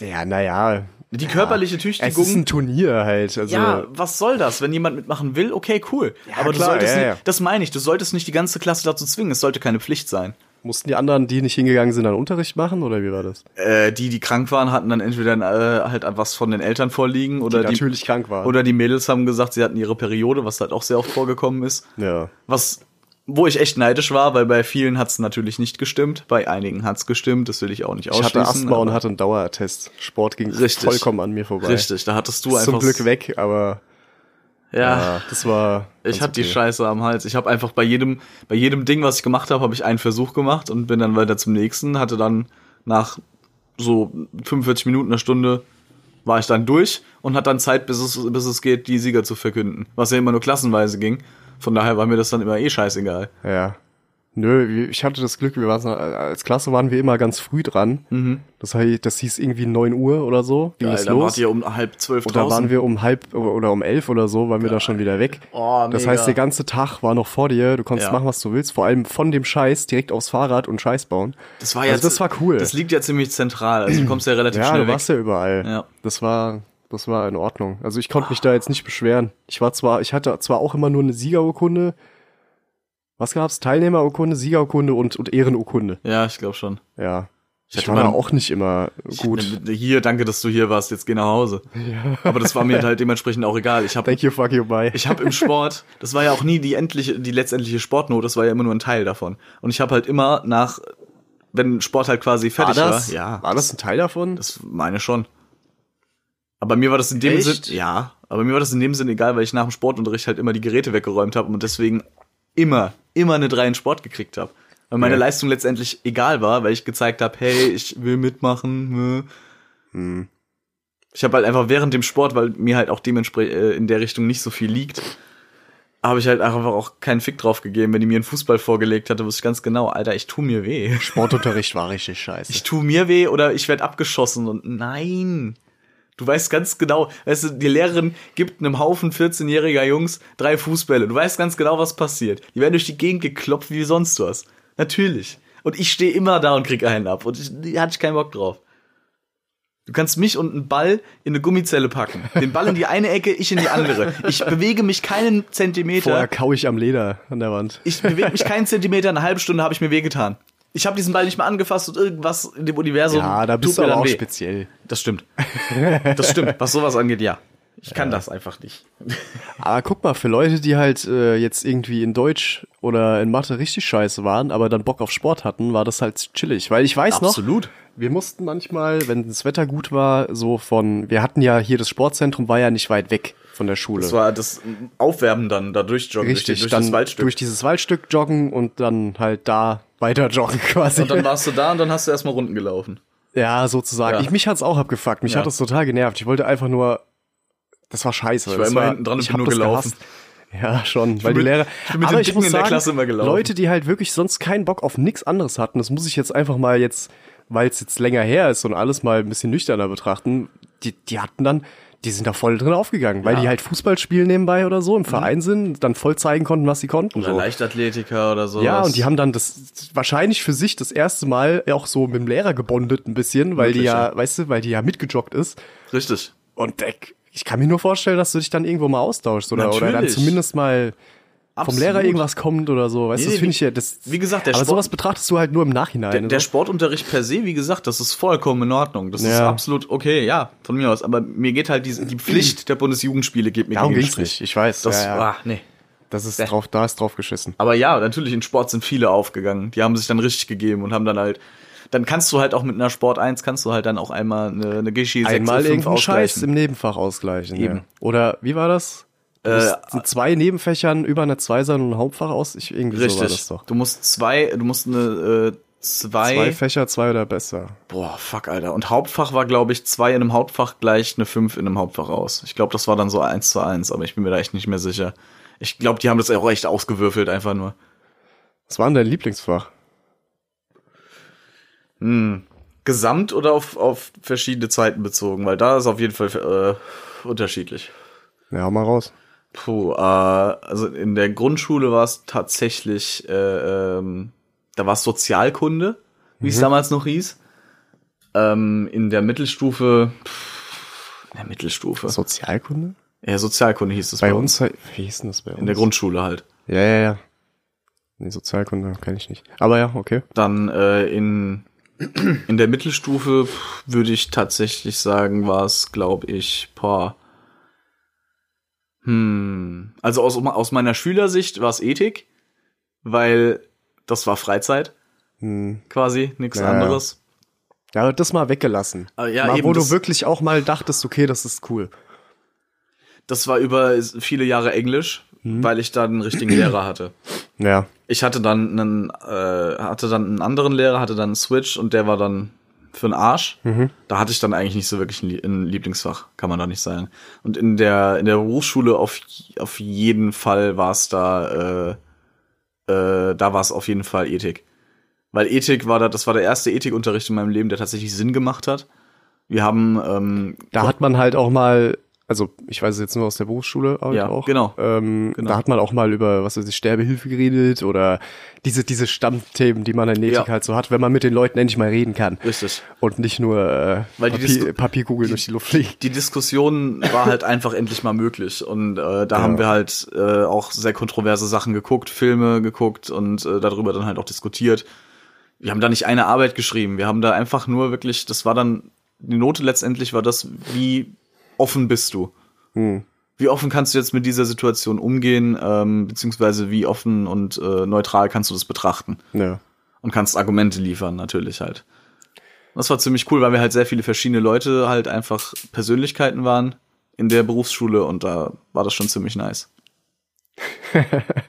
ja, naja. Die körperliche Es Tüchtigung. ist ein Turnier halt. Also, ja, was soll das? Wenn jemand mitmachen will, okay, cool. Aber du klar, solltest ja, nicht, ja. das meine ich, du solltest nicht die ganze Klasse dazu zwingen. Es sollte keine Pflicht sein. Mussten die anderen, die nicht hingegangen sind, dann Unterricht machen oder wie war das? Äh, die, die krank waren, hatten dann entweder äh, halt was von den Eltern vorliegen oder die, natürlich krank waren. oder die Mädels haben gesagt, sie hatten ihre Periode, was halt auch sehr oft vorgekommen ist. ja. Was, wo ich echt neidisch war, weil bei vielen hat's natürlich nicht gestimmt, bei einigen hat's gestimmt, das will ich auch nicht Ich ausschließen. hatte Asthma und hatte einen Dauerattest. Sport ging Richtig. vollkommen an mir vorbei. Richtig, da hattest du Ist einfach. Zum Glück weg, aber Ja. das war. Ich hatte die okay. Scheiße am Hals. Ich habe einfach bei jedem, bei jedem Ding, was ich gemacht habe, habe ich einen Versuch gemacht und bin dann weiter zum nächsten. Hatte dann nach so 45 Minuten, einer Stunde, war ich dann durch und hat dann Zeit, bis es, bis es geht, die Sieger zu verkünden. Was ja immer nur klassenweise ging. Von daher war mir das dann immer eh scheißegal. Ja. Nö, ich hatte das Glück, wir waren als Klasse waren wir immer ganz früh dran. Das, heißt, das hieß irgendwie 9 Uhr oder so. Ging Geil, dann los. wart ihr um halb zwölf Und da waren wir um halb oder um elf oder so, waren wir da schon wieder weg. Oh, das heißt, der ganze Tag war noch vor dir. Du konntest Ja. machen, was du willst. Vor allem von dem Scheiß direkt aufs Fahrrad und Scheiß bauen. das war also jetzt, das war cool. Das liegt ja ziemlich zentral. Also du kommst ja relativ Ja, schnell du weg. warst ja überall. Ja. Das war, das war in Ordnung. Also ich konnte mich da jetzt nicht beschweren. Ich war zwar, ich hatte zwar auch immer nur eine Siegerurkunde. Was gab's? Teilnehmerurkunde, Siegerurkunde und, und Ehrenurkunde. Ja, ich glaube schon. Ja. Ich, hatte war da auch nicht immer gut. Hier, danke, dass du hier warst. Jetzt geh nach Hause. Aber das war mir halt dementsprechend auch egal. Ich habe Thank you, fuck you, bye. ich habe im Sport, das war ja auch nie die endliche, die letztendliche Sportnote, das war ja immer nur ein Teil davon. Und ich habe halt immer nach, wenn Sport halt quasi war fertig das? war, ja, War das ein Teil davon? das meine schon. Aber mir war das in dem Echt? Sinn, ja, aber mir war das in dem Sinn egal, weil ich nach dem Sportunterricht halt immer die Geräte weggeräumt habe und deswegen immer, immer eine 3 in Sport gekriegt habe. Weil meine Ja. Leistung letztendlich egal war, weil ich gezeigt habe, hey, ich will mitmachen. Ne? Hm. Ich habe halt einfach während dem Sport, weil mir halt auch dementsprechend äh, in der Richtung nicht so viel liegt, habe ich halt einfach auch keinen Fick drauf gegeben. Wenn die mir einen Fußball vorgelegt hatte, wusste ich ganz genau, Alter, ich tu mir weh. Sportunterricht war richtig scheiße. Ich tu mir weh oder ich werd abgeschossen und nein. Du weißt ganz genau, weißt du, die Lehrerin gibt einem Haufen 14-jähriger Jungs drei Fußbälle. Du weißt ganz genau, was passiert. Die werden durch die Gegend geklopft wie sonst was. Natürlich. Und ich stehe immer da und krieg einen ab. Und ich, da hatte ich keinen Bock drauf. Du kannst mich und einen Ball in eine Gummizelle packen. Den Ball in die eine Ecke, ich in die andere. Ich bewege mich keinen Zentimeter. Vorher kau ich am Leder an der Wand. Ich bewege mich keinen Zentimeter, eine halbe Stunde habe ich mir wehgetan. Ich habe diesen Ball nicht mal angefasst und irgendwas in dem Universum. Ja, da bist tut du aber auch weh. speziell. Das stimmt. Das stimmt. Was sowas angeht, ja. Ich kann das einfach nicht. Aber guck mal, für Leute, die halt äh, jetzt irgendwie in Deutsch oder in Mathe richtig scheiße waren, aber dann Bock auf Sport hatten, war das halt chillig. Weil ich weiß Absolut. noch, wir mussten manchmal, wenn das Wetter gut war, so von, wir hatten ja hier das Sportzentrum, war ja nicht weit weg von der Schule. Das war das Aufwärmen dann da durchjoggen Richtig, durch, die- durch dann das Waldstück. durch dieses Waldstück joggen und dann halt da weiter joggen quasi. und dann warst du da und dann hast du erstmal Runden gelaufen. ja, sozusagen. Ja. Ich, mich hat's auch abgefuckt. Mich Ja. hat das total genervt. Ich wollte einfach nur, das war scheiße. Ich war das immer hinten dran und ich bin nur gelaufen. gehasst. Ja, schon, weil die bin mit- Lehrer. ich bin mit aber den ich Dicken muss in der sagen, Klasse immer gelaufen. Leute, die halt wirklich sonst keinen Bock auf nix anderes hatten, das muss ich jetzt einfach mal jetzt, weil es jetzt länger her ist und alles mal ein bisschen nüchterner betrachten, die, die hatten dann, die sind da voll drin aufgegangen, weil Ja. die halt Fußball spielen nebenbei oder so, im Verein sind, dann voll zeigen konnten, was sie konnten. Oder so. Leichtathletiker oder so. Ja, und die haben dann das wahrscheinlich für sich das erste Mal auch so mit dem Lehrer gebondet ein bisschen, weil die Wirklich, ja, ja. weißt du, weil die ja mitgejoggt ist. Richtig. Und ich kann mir nur vorstellen, dass du dich dann irgendwo mal austauschst oder, oder dann zumindest mal vom Absolut. Lehrer irgendwas kommt oder so. Weißt du, Nee, das finde ich ja, das. wie gesagt, der aber Sport- sowas betrachtest du halt nur im Nachhinein. Der, der oder? Sportunterricht per se, wie gesagt, das ist vollkommen in Ordnung. Das ist Ja. absolut okay, ja, von mir aus. Aber mir geht halt die, die Pflicht der Bundesjugendspiele geht mir Darum ging's nicht. Ich weiß. Das, ja, ja. Ah, nee. das ist drauf, da ist drauf geschissen. Aber ja, natürlich in Sport sind viele aufgegangen. Die haben sich dann richtig gegeben und haben dann halt, dann kannst du halt auch mit einer Sport 1 kannst du halt dann auch einmal eine, eine Geschi 6 Einmal oder 5 irgendeinen Scheiß im Nebenfach ausgleichen. Eben. Ja. Oder wie war das? Äh, zwei Nebenfächern über eine Zweisern und ein Hauptfach aus. Ich, irgendwie so war Richtig. das doch. Du musst zwei, du musst eine äh, zwei, Zwei Fächer, zwei oder besser. boah, fuck, Alter. Und Hauptfach war, glaube ich, zwei in einem Hauptfach gleich eine 5 in einem Hauptfach aus. Ich glaube, das war dann so eins zu eins, aber ich bin mir da echt nicht mehr sicher. Ich glaube, die haben das auch echt ausgewürfelt, einfach nur. Was war denn dein Lieblingsfach? Gesamt oder auf, auf verschiedene Zeiten bezogen, weil da ist auf jeden Fall äh, unterschiedlich. Ja, hau mal raus. Puh, äh, also in der Grundschule war es tatsächlich, äh, ähm, da war es Sozialkunde, wie es damals noch hieß. Ähm, in der Mittelstufe, pff, in der Mittelstufe, Sozialkunde? ja, Sozialkunde hieß es Bei uns, wie hieß denn das bei uns? In der Grundschule halt. Ja, ja, ja. Nee, Sozialkunde kenne ich nicht. Aber ja, okay. Dann äh, in, in der Mittelstufe würde ich tatsächlich sagen, war es, glaube ich, paar. Hm. Also aus, aus meiner Schülersicht war es Ethik, weil das war Freizeit. Quasi, nichts Hm. Ja, anderes. Ja, das mal weggelassen. Aber ja, mal, wo du wirklich auch mal dachtest, okay, das ist cool. Das war über viele Jahre Englisch, Hm. weil ich da einen richtigen Lehrer hatte. Ja. Ich hatte dann einen, äh, hatte dann einen anderen Lehrer, hatte dann einen Switch und der war dann für den Arsch. Da hatte ich dann eigentlich nicht so wirklich ein, Lie- ein Lieblingsfach, kann man da nicht sagen. Und in der in der Berufsschule auf auf jeden Fall war es da, äh, äh, da war es auf jeden Fall Ethik, weil Ethik war da, das war der erste Ethikunterricht in meinem Leben, der tatsächlich Sinn gemacht hat. Wir haben ähm, Da hat man halt auch mal, also ich weiß es jetzt nur aus der Berufsschule halt Ja, auch. genau. Ähm, Genau. Da hat man auch mal über, was weiß ich, Sterbehilfe geredet oder diese, diese Stammthemen, die man in Ethik Ja. halt so hat, wenn man mit den Leuten endlich mal reden kann. richtig. Und nicht nur äh, Weil die Papier, Disku- Papierkugeln durch die Luft fliegen. die Diskussion war halt einfach endlich mal möglich und äh, da haben wir halt äh, auch sehr kontroverse Sachen geguckt, Filme geguckt und äh, darüber dann halt auch diskutiert. Wir haben da nicht eine Arbeit geschrieben, wir haben da einfach nur wirklich, das war dann die Note letztendlich war das, wie offen bist du? Wie offen kannst du jetzt mit dieser Situation umgehen, ähm, beziehungsweise wie offen und äh, neutral kannst du das betrachten? Ja. und kannst Argumente liefern, natürlich halt. Das war ziemlich cool, weil wir halt sehr viele verschiedene Leute halt einfach Persönlichkeiten waren in der Berufsschule und da war das schon ziemlich nice.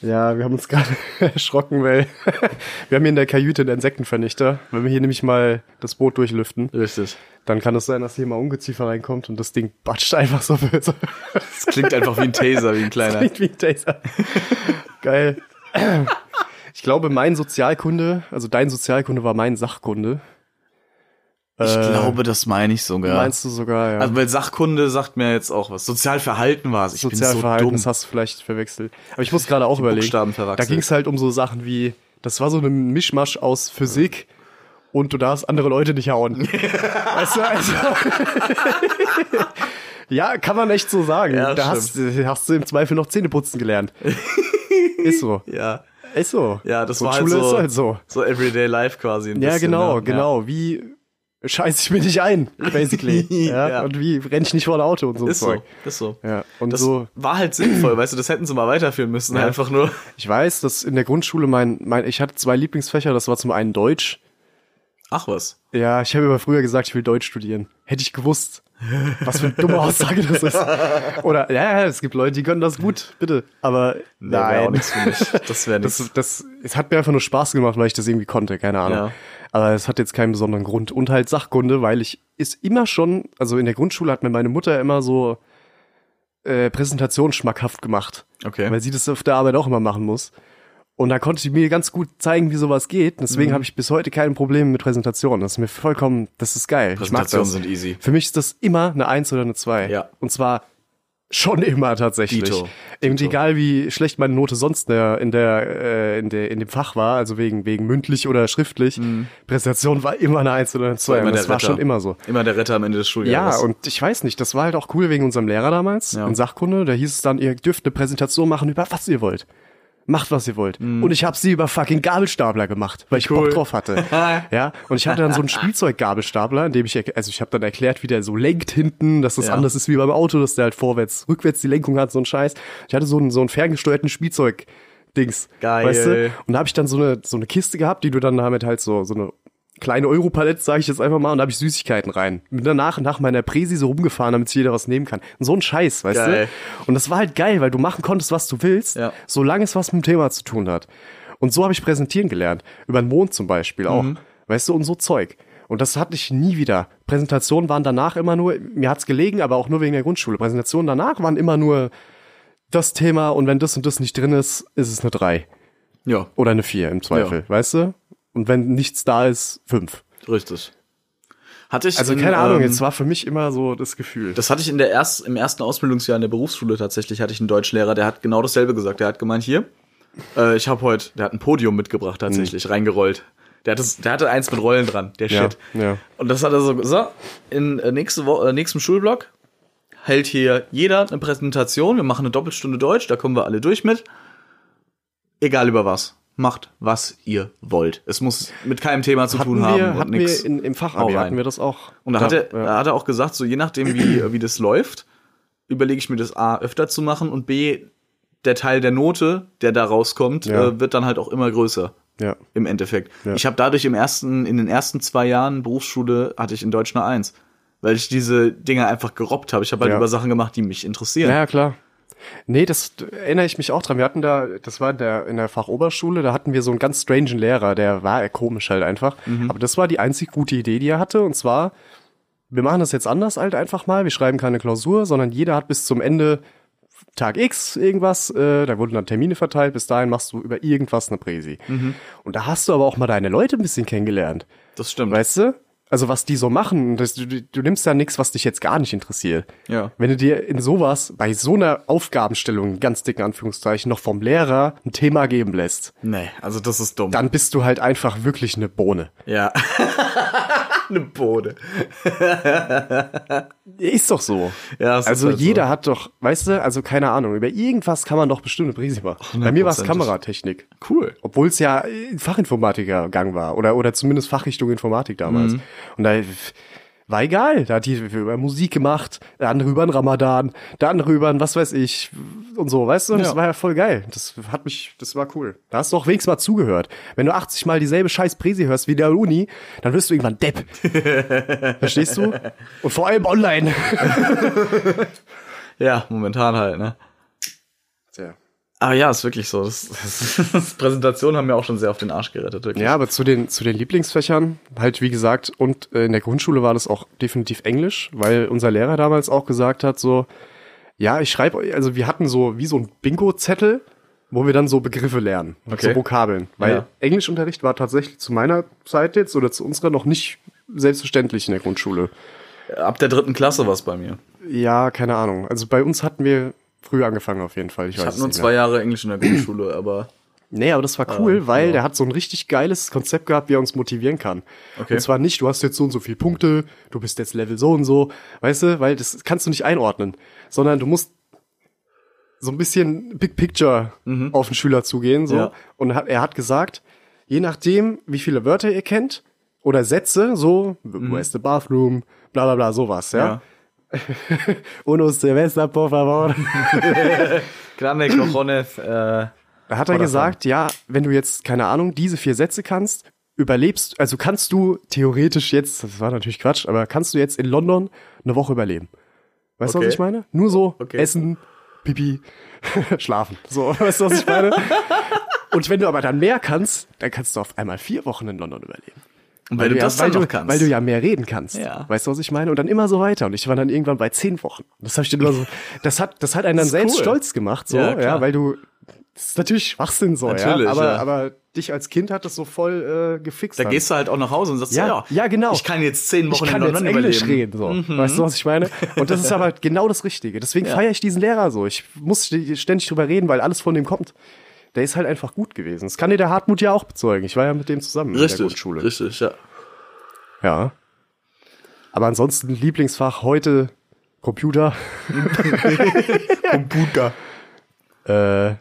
Ja, wir haben uns gerade erschrocken, weil wir haben hier in der Kajüte einen Insektenvernichter. Wenn wir hier nämlich mal das Boot durchlüften, Richtig. dann kann es sein, dass hier mal Ungeziefer reinkommt und das Ding batscht einfach so. so Das klingt einfach wie ein Taser, wie ein kleiner. klingt wie ein Taser. Geil. Ich glaube, mein Sozialkunde, also dein Sozialkunde war mein Sachkunde. Ich Äh, glaube, das meine ich sogar. Meinst du sogar, ja. Also weil Sachkunde sagt mir jetzt auch was. Sozialverhalten war es. Ich bin so Sozialverhalten, dumm. das hast du vielleicht verwechselt. Aber ich muss gerade auch überlegen. Buchstaben Da ging es halt um so Sachen wie, das war so ein Mischmasch aus Physik und du darfst andere Leute nicht hauen. weißt du, also. ja, kann man echt so sagen. Ja, da hast, hast du im Zweifel noch Zähneputzen gelernt. Ist so. Ja. Ist so. Ja, das Und war halt Schule so, ist halt so. so Everyday Life quasi. Ja, bisschen, genau, ne? genau. Wie scheiß ich mir nicht ein, basically. ja, Ja. Und wie renn ich nicht vor ein Auto und so. Ist Zeug. so, ist so. Ja, und Das so. war halt sinnvoll, weißt du, das hätten sie mal weiterführen müssen, Ja. einfach nur. Ich weiß, dass in der Grundschule mein, mein, ich hatte zwei Lieblingsfächer, das war zum einen Deutsch. Ach was. Ja, ich habe immer früher gesagt, ich will Deutsch studieren. Hätte ich gewusst, was für eine dumme Aussage das ist. Oder, ja, ja, es gibt Leute, die können das gut, bitte. Aber Nee, wär auch nein. nichts für mich. Das wäre nichts. Das, das, es hat mir einfach nur Spaß gemacht, weil ich das irgendwie konnte, keine Ahnung. Ja. Aber es hat jetzt keinen besonderen Grund. Und halt Sachkunde, weil ich ist immer schon, also in der Grundschule hat mir meine Mutter immer so äh, Präsentation schmackhaft gemacht. Okay. Weil sie das auf der Arbeit auch immer machen muss. Und da konnte ich mir ganz gut zeigen, wie sowas geht. Deswegen habe ich bis heute kein Problem mit Präsentationen. Das ist mir vollkommen, das ist geil. Präsentationen sind easy. Für mich ist das immer eine Eins oder eine Zwei. Ja. Und zwar schon immer tatsächlich. Dito. Eben Dito. egal wie schlecht meine Note sonst in der, in der, äh, in der, in dem Fach war, also wegen, wegen mündlich oder schriftlich. Präsentation war immer eine Eins oder eine Zwei. Mhm. Und das war Retter. schon immer so. Immer der Retter am Ende des Ja, Schuljahres. und ich weiß nicht, das war halt auch cool wegen unserem Lehrer damals Ja. in Sachkunde. Da hieß es dann, ihr dürft eine Präsentation machen über was ihr wollt. Macht, was ihr wollt. Und ich habe sie über fucking Gabelstapler gemacht, weil ich. Cool. Bock drauf hatte. ja, und ich hatte dann so einen Spielzeuggabelstapler, in dem ich, also ich habe dann erklärt, wie der so lenkt hinten, dass das Ja. anders ist wie beim Auto, dass der halt vorwärts, rückwärts die Lenkung hat, so ein Scheiß. Ich hatte so einen, so einen ferngesteuerten Spielzeug. Dings, Geil. weißt du? Und da habe ich dann so eine so eine Kiste gehabt, die du dann damit halt so so eine kleine Europalette, sage ich jetzt einfach mal, und da habe ich Süßigkeiten rein. Bin danach nach meiner Präsi so rumgefahren, damit sich jeder was nehmen kann. Und so ein Scheiß, weißt Geil. du? Und das war halt geil, weil du machen konntest, was du willst, Ja. solange es was mit dem Thema zu tun hat. Und so habe ich präsentieren gelernt. Über den Mond zum Beispiel auch. Mhm. Weißt du, und so Zeug. Und das hatte ich nie wieder. Präsentationen waren danach immer nur, mir hat's gelegen, aber auch nur wegen der Grundschule. Präsentationen danach waren immer nur das Thema und wenn das und das nicht drin ist, ist es eine drei ja, Oder eine vier im Zweifel, weißt du? Und wenn nichts da ist, fünf. richtig. Hatte ich Also in, keine Ahnung, ähm, jetzt war für mich immer so das Gefühl. Das hatte ich in der erst, im ersten Ausbildungsjahr in der Berufsschule tatsächlich, hatte ich einen Deutschlehrer, der hat genau dasselbe gesagt. Der hat gemeint, hier, äh, ich habe heute, der hat ein Podium mitgebracht tatsächlich, reingerollt. Der hatte, der hatte eins mit Rollen dran, der Ja, Shit. ja. Und das hat er so, so, in äh, nächste Woche, äh, nächsten Schulblock hält hier jeder eine Präsentation. Wir machen eine Doppelstunde Deutsch, da kommen wir alle durch mit. Egal über was. Macht, was ihr wollt. Es muss mit keinem Thema zu hatten tun wir, haben und hatten wir in, im Fachabi, hatten wir das auch. Und da hat, er, ja. hat er auch gesagt, so je nachdem, wie, wie das läuft, überlege ich mir das A öfter zu machen und B, der Teil der Note, der da rauskommt, Ja. äh, wird dann halt auch immer größer. ja. Im Endeffekt. Ja. Ich habe dadurch im ersten, in den ersten zwei Jahren Berufsschule hatte ich in Deutsch eine Eins. Weil ich diese Dinge einfach gerobbt habe. Ich habe halt über Sachen gemacht, die mich interessieren. Ja, klar. Nee, das erinnere ich mich auch dran. Wir hatten da, das war in der, in der Fachoberschule, da hatten wir so einen ganz strangen Lehrer, der war komisch halt einfach. Mhm. Aber das war die einzig gute Idee, die er hatte. Und zwar, wir machen das jetzt anders halt einfach mal. Wir schreiben keine Klausur, sondern jeder hat bis zum Ende Tag X irgendwas, äh, da wurden dann Termine verteilt, bis dahin machst du über irgendwas eine Präsi. Mhm. Und da hast du aber auch mal deine Leute ein bisschen kennengelernt. Das stimmt. Weißt du? Also was die so machen, das, du, du nimmst ja nichts, was dich jetzt gar nicht interessiert. Ja. Wenn du dir in sowas, bei so einer Aufgabenstellung, ganz dicken Anführungszeichen, noch vom Lehrer ein Thema geben lässt, Nee, also das ist dumm. dann bist du halt einfach wirklich eine Bohne. ja. Eine Bode. Ist doch so. Ja, also halt so. jeder hat doch, weißt du, also keine Ahnung, über irgendwas kann man doch bestimmt eine Präsi machen. Bei mir war es. Kameratechnik. Cool. Obwohl es ja äh, Fachinformatiker-Gang war oder, oder zumindest Fachrichtung Informatik damals. Mhm. Und da war egal. Da hat die über Musik gemacht, der andere über den Ramadan, der andere über ein was weiß ich und so, weißt du? Und das Ja. war ja voll geil. Das hat mich, das war cool. Da hast du auch wenigstens mal zugehört. Wenn du 80 Mal dieselbe scheiß Präsi hörst wie der Uni, dann wirst du irgendwann Depp. Verstehst du? Und vor allem online. Ja, momentan halt, ne? Aber ja, ist wirklich so. Das, das, das Präsentationen haben mir auch schon sehr auf den Arsch gerettet, wirklich. Ja, aber zu den, zu den Lieblingsfächern, halt wie gesagt, und äh, in der Grundschule war das auch definitiv Englisch, weil unser Lehrer damals auch gesagt hat, so, ja, ich schreibe, also wir hatten so wie so ein Bingo-Zettel, wo wir dann so Begriffe lernen, Okay. so Vokabeln. Weil Ja. Englischunterricht war tatsächlich zu meiner Zeit jetzt oder zu unserer noch nicht selbstverständlich in der Grundschule. Ab der dritten Klasse war es bei mir. Ja, keine Ahnung. Also bei uns hatten wir früh angefangen auf jeden Fall. Ich, Ich habe nur zwei Jahre Englisch in der Grundschule, aber Nee, aber das war cool, Ah, weil ja. der hat so ein richtig geiles Konzept gehabt, wie er uns motivieren kann. Okay. Und zwar nicht, du hast jetzt so und so viele Punkte, du bist jetzt Level so und so, weißt du, weil das kannst du nicht einordnen, sondern du musst so ein bisschen Big Picture auf den Schüler zugehen, so. Mhm. Ja. Und er hat gesagt, je nachdem, wie viele Wörter ihr kennt oder Sätze, so, where's the bathroom, bla bla bla, sowas, ja. Mhm. ja. Unos Silvester, por favor. Grande Cojones, äh, Da hat er gesagt, ja, wenn du jetzt, keine Ahnung, diese vier Sätze kannst, überlebst, also kannst du theoretisch jetzt, das war natürlich Quatsch, aber kannst du jetzt in London eine Woche überleben. Weißt du, Okay. was ich meine? Nur so Okay. essen, pipi, schlafen. So, weißt du, was ich meine? Und wenn du aber dann mehr kannst, dann kannst du auf einmal vier Wochen in London überleben. Und weil, du ja, das weil dann du, noch kannst. Weil du ja mehr reden kannst. Ja. Weißt du, was ich meine? Und dann immer so weiter. Und ich war dann irgendwann bei zehn Wochen. Das habe ich dann immer so, das hat, das hat einen dann selbst cool. stolz gemacht, so, Ja, ja, weil du Das ist natürlich Schwachsinn so, Natürlich, ja. Aber, ja. aber dich als Kind hat das so voll äh, gefixt. Da dann. gehst du halt auch nach Hause und sagst, Ja, ja, ja, genau. Ich kann jetzt zehn ich Wochen kann jetzt Englisch überleben. reden, so. Weißt du, was ich meine? Und das ist aber genau das Richtige. Deswegen Ja. feiere ich diesen Lehrer so. Ich muss ständig drüber reden, weil alles von dem kommt. Der ist halt einfach gut gewesen. Das kann dir der Hartmut ja auch bezeugen. Ich war ja mit dem zusammen in der Richtig, Grundschule. richtig, ja. Ja. Aber ansonsten Lieblingsfach heute Computer. Computer. Äh,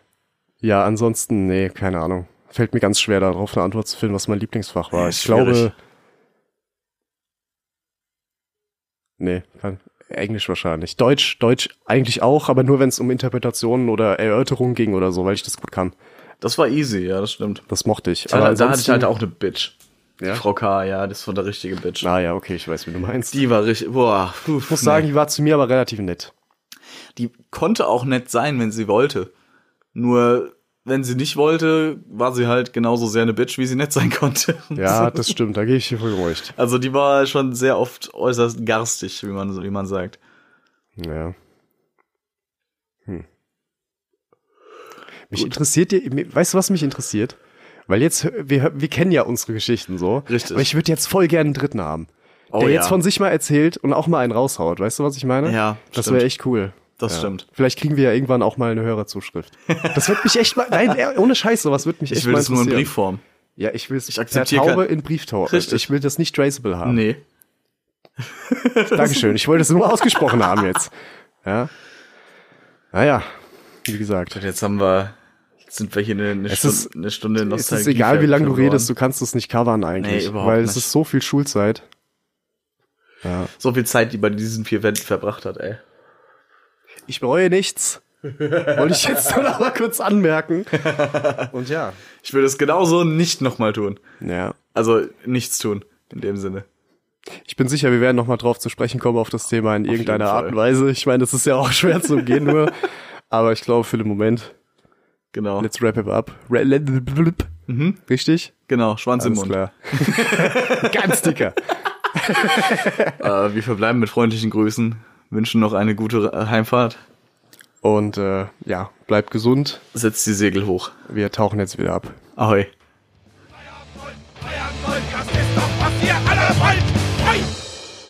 ja, ansonsten, nee, keine Ahnung. Fällt mir ganz schwer darauf eine Antwort zu finden, was mein Lieblingsfach war. Ja, ich schwierig. glaube. Nee, kann, Englisch wahrscheinlich. Deutsch, Deutsch eigentlich auch, aber nur wenn es um Interpretationen oder Erörterungen ging oder so, weil ich das gut kann. Das war easy, ja, das stimmt. Das mochte ich. Da, da hatte ich halt auch eine Bitch. Ja? Die Frau K, ja, das war der richtige Bitch. Ah ja, okay, ich weiß, wie du meinst. Die war richtig, boah, puh, ich muss sagen, die war zu mir aber relativ nett. die konnte auch nett sein, wenn sie wollte. Nur, wenn sie nicht wollte, war sie halt genauso sehr eine Bitch, wie sie nett sein konnte. Ja, das stimmt, da gebe ich dir vollkommen recht. Also die war schon sehr oft äußerst garstig, wie man, wie man sagt. Ja. Hm. Mich interessiert dir, weißt du, was mich interessiert? Weil jetzt, wir, wir kennen ja unsere Geschichten so. Richtig. Aber ich würde jetzt voll gerne einen Dritten haben. Oh der ja. jetzt von sich mal erzählt und auch mal einen raushaut. Weißt du, was ich meine? Ja, Das wäre echt cool. Das ja. stimmt. Vielleicht kriegen wir ja irgendwann auch mal eine Hörerzuschrift. Das wird mich echt mal, nein, äh, ohne Scheiß, sowas wird mich echt Ich will mal das nur in. Briefform. Ja, ich will es Ich akzeptiere Taube in Brieftaube. Richtig. Ich will das nicht traceable haben. Nee. Dankeschön. Ich wollte es nur ausgesprochen haben jetzt. Ja. Naja, wie gesagt. Jetzt haben wir, jetzt sind wir hier eine, eine, Es Stunde, ist- eine Stunde Es Nostalgie. ist egal, wie lange du redest, du kannst es nicht covern eigentlich. Nee, überhaupt weil es nicht. ist so viel Schulzeit. Ja. So viel Zeit, die bei diesen vier Wänden verbracht hat, ey. Ich bereue nichts. Wollte ich jetzt nur noch mal kurz anmerken. Und ja. Ich würde es genauso nicht nochmal tun. Ja. Also nichts tun, in dem Sinne. Ich bin sicher, wir werden noch mal drauf zu sprechen kommen auf das Thema in irgendeiner jeden Art und Weise. Ich meine, das ist ja auch schwer zu umgehen nur. Aber ich glaube, für den Moment, Genau. let's wrap it up. Blip. Richtig? Genau, Schwanz im Alles Mund. klar. Ganz dicker. Äh, wir verbleiben mit freundlichen Grüßen, wünschen noch eine gute äh, Heimfahrt. Und äh, ja, bleibt gesund. Setzt die Segel hoch. Wir tauchen jetzt wieder ab. Ahoi. Feierabend, auf Gold, Feuer das ist doch, was wir alle wollen.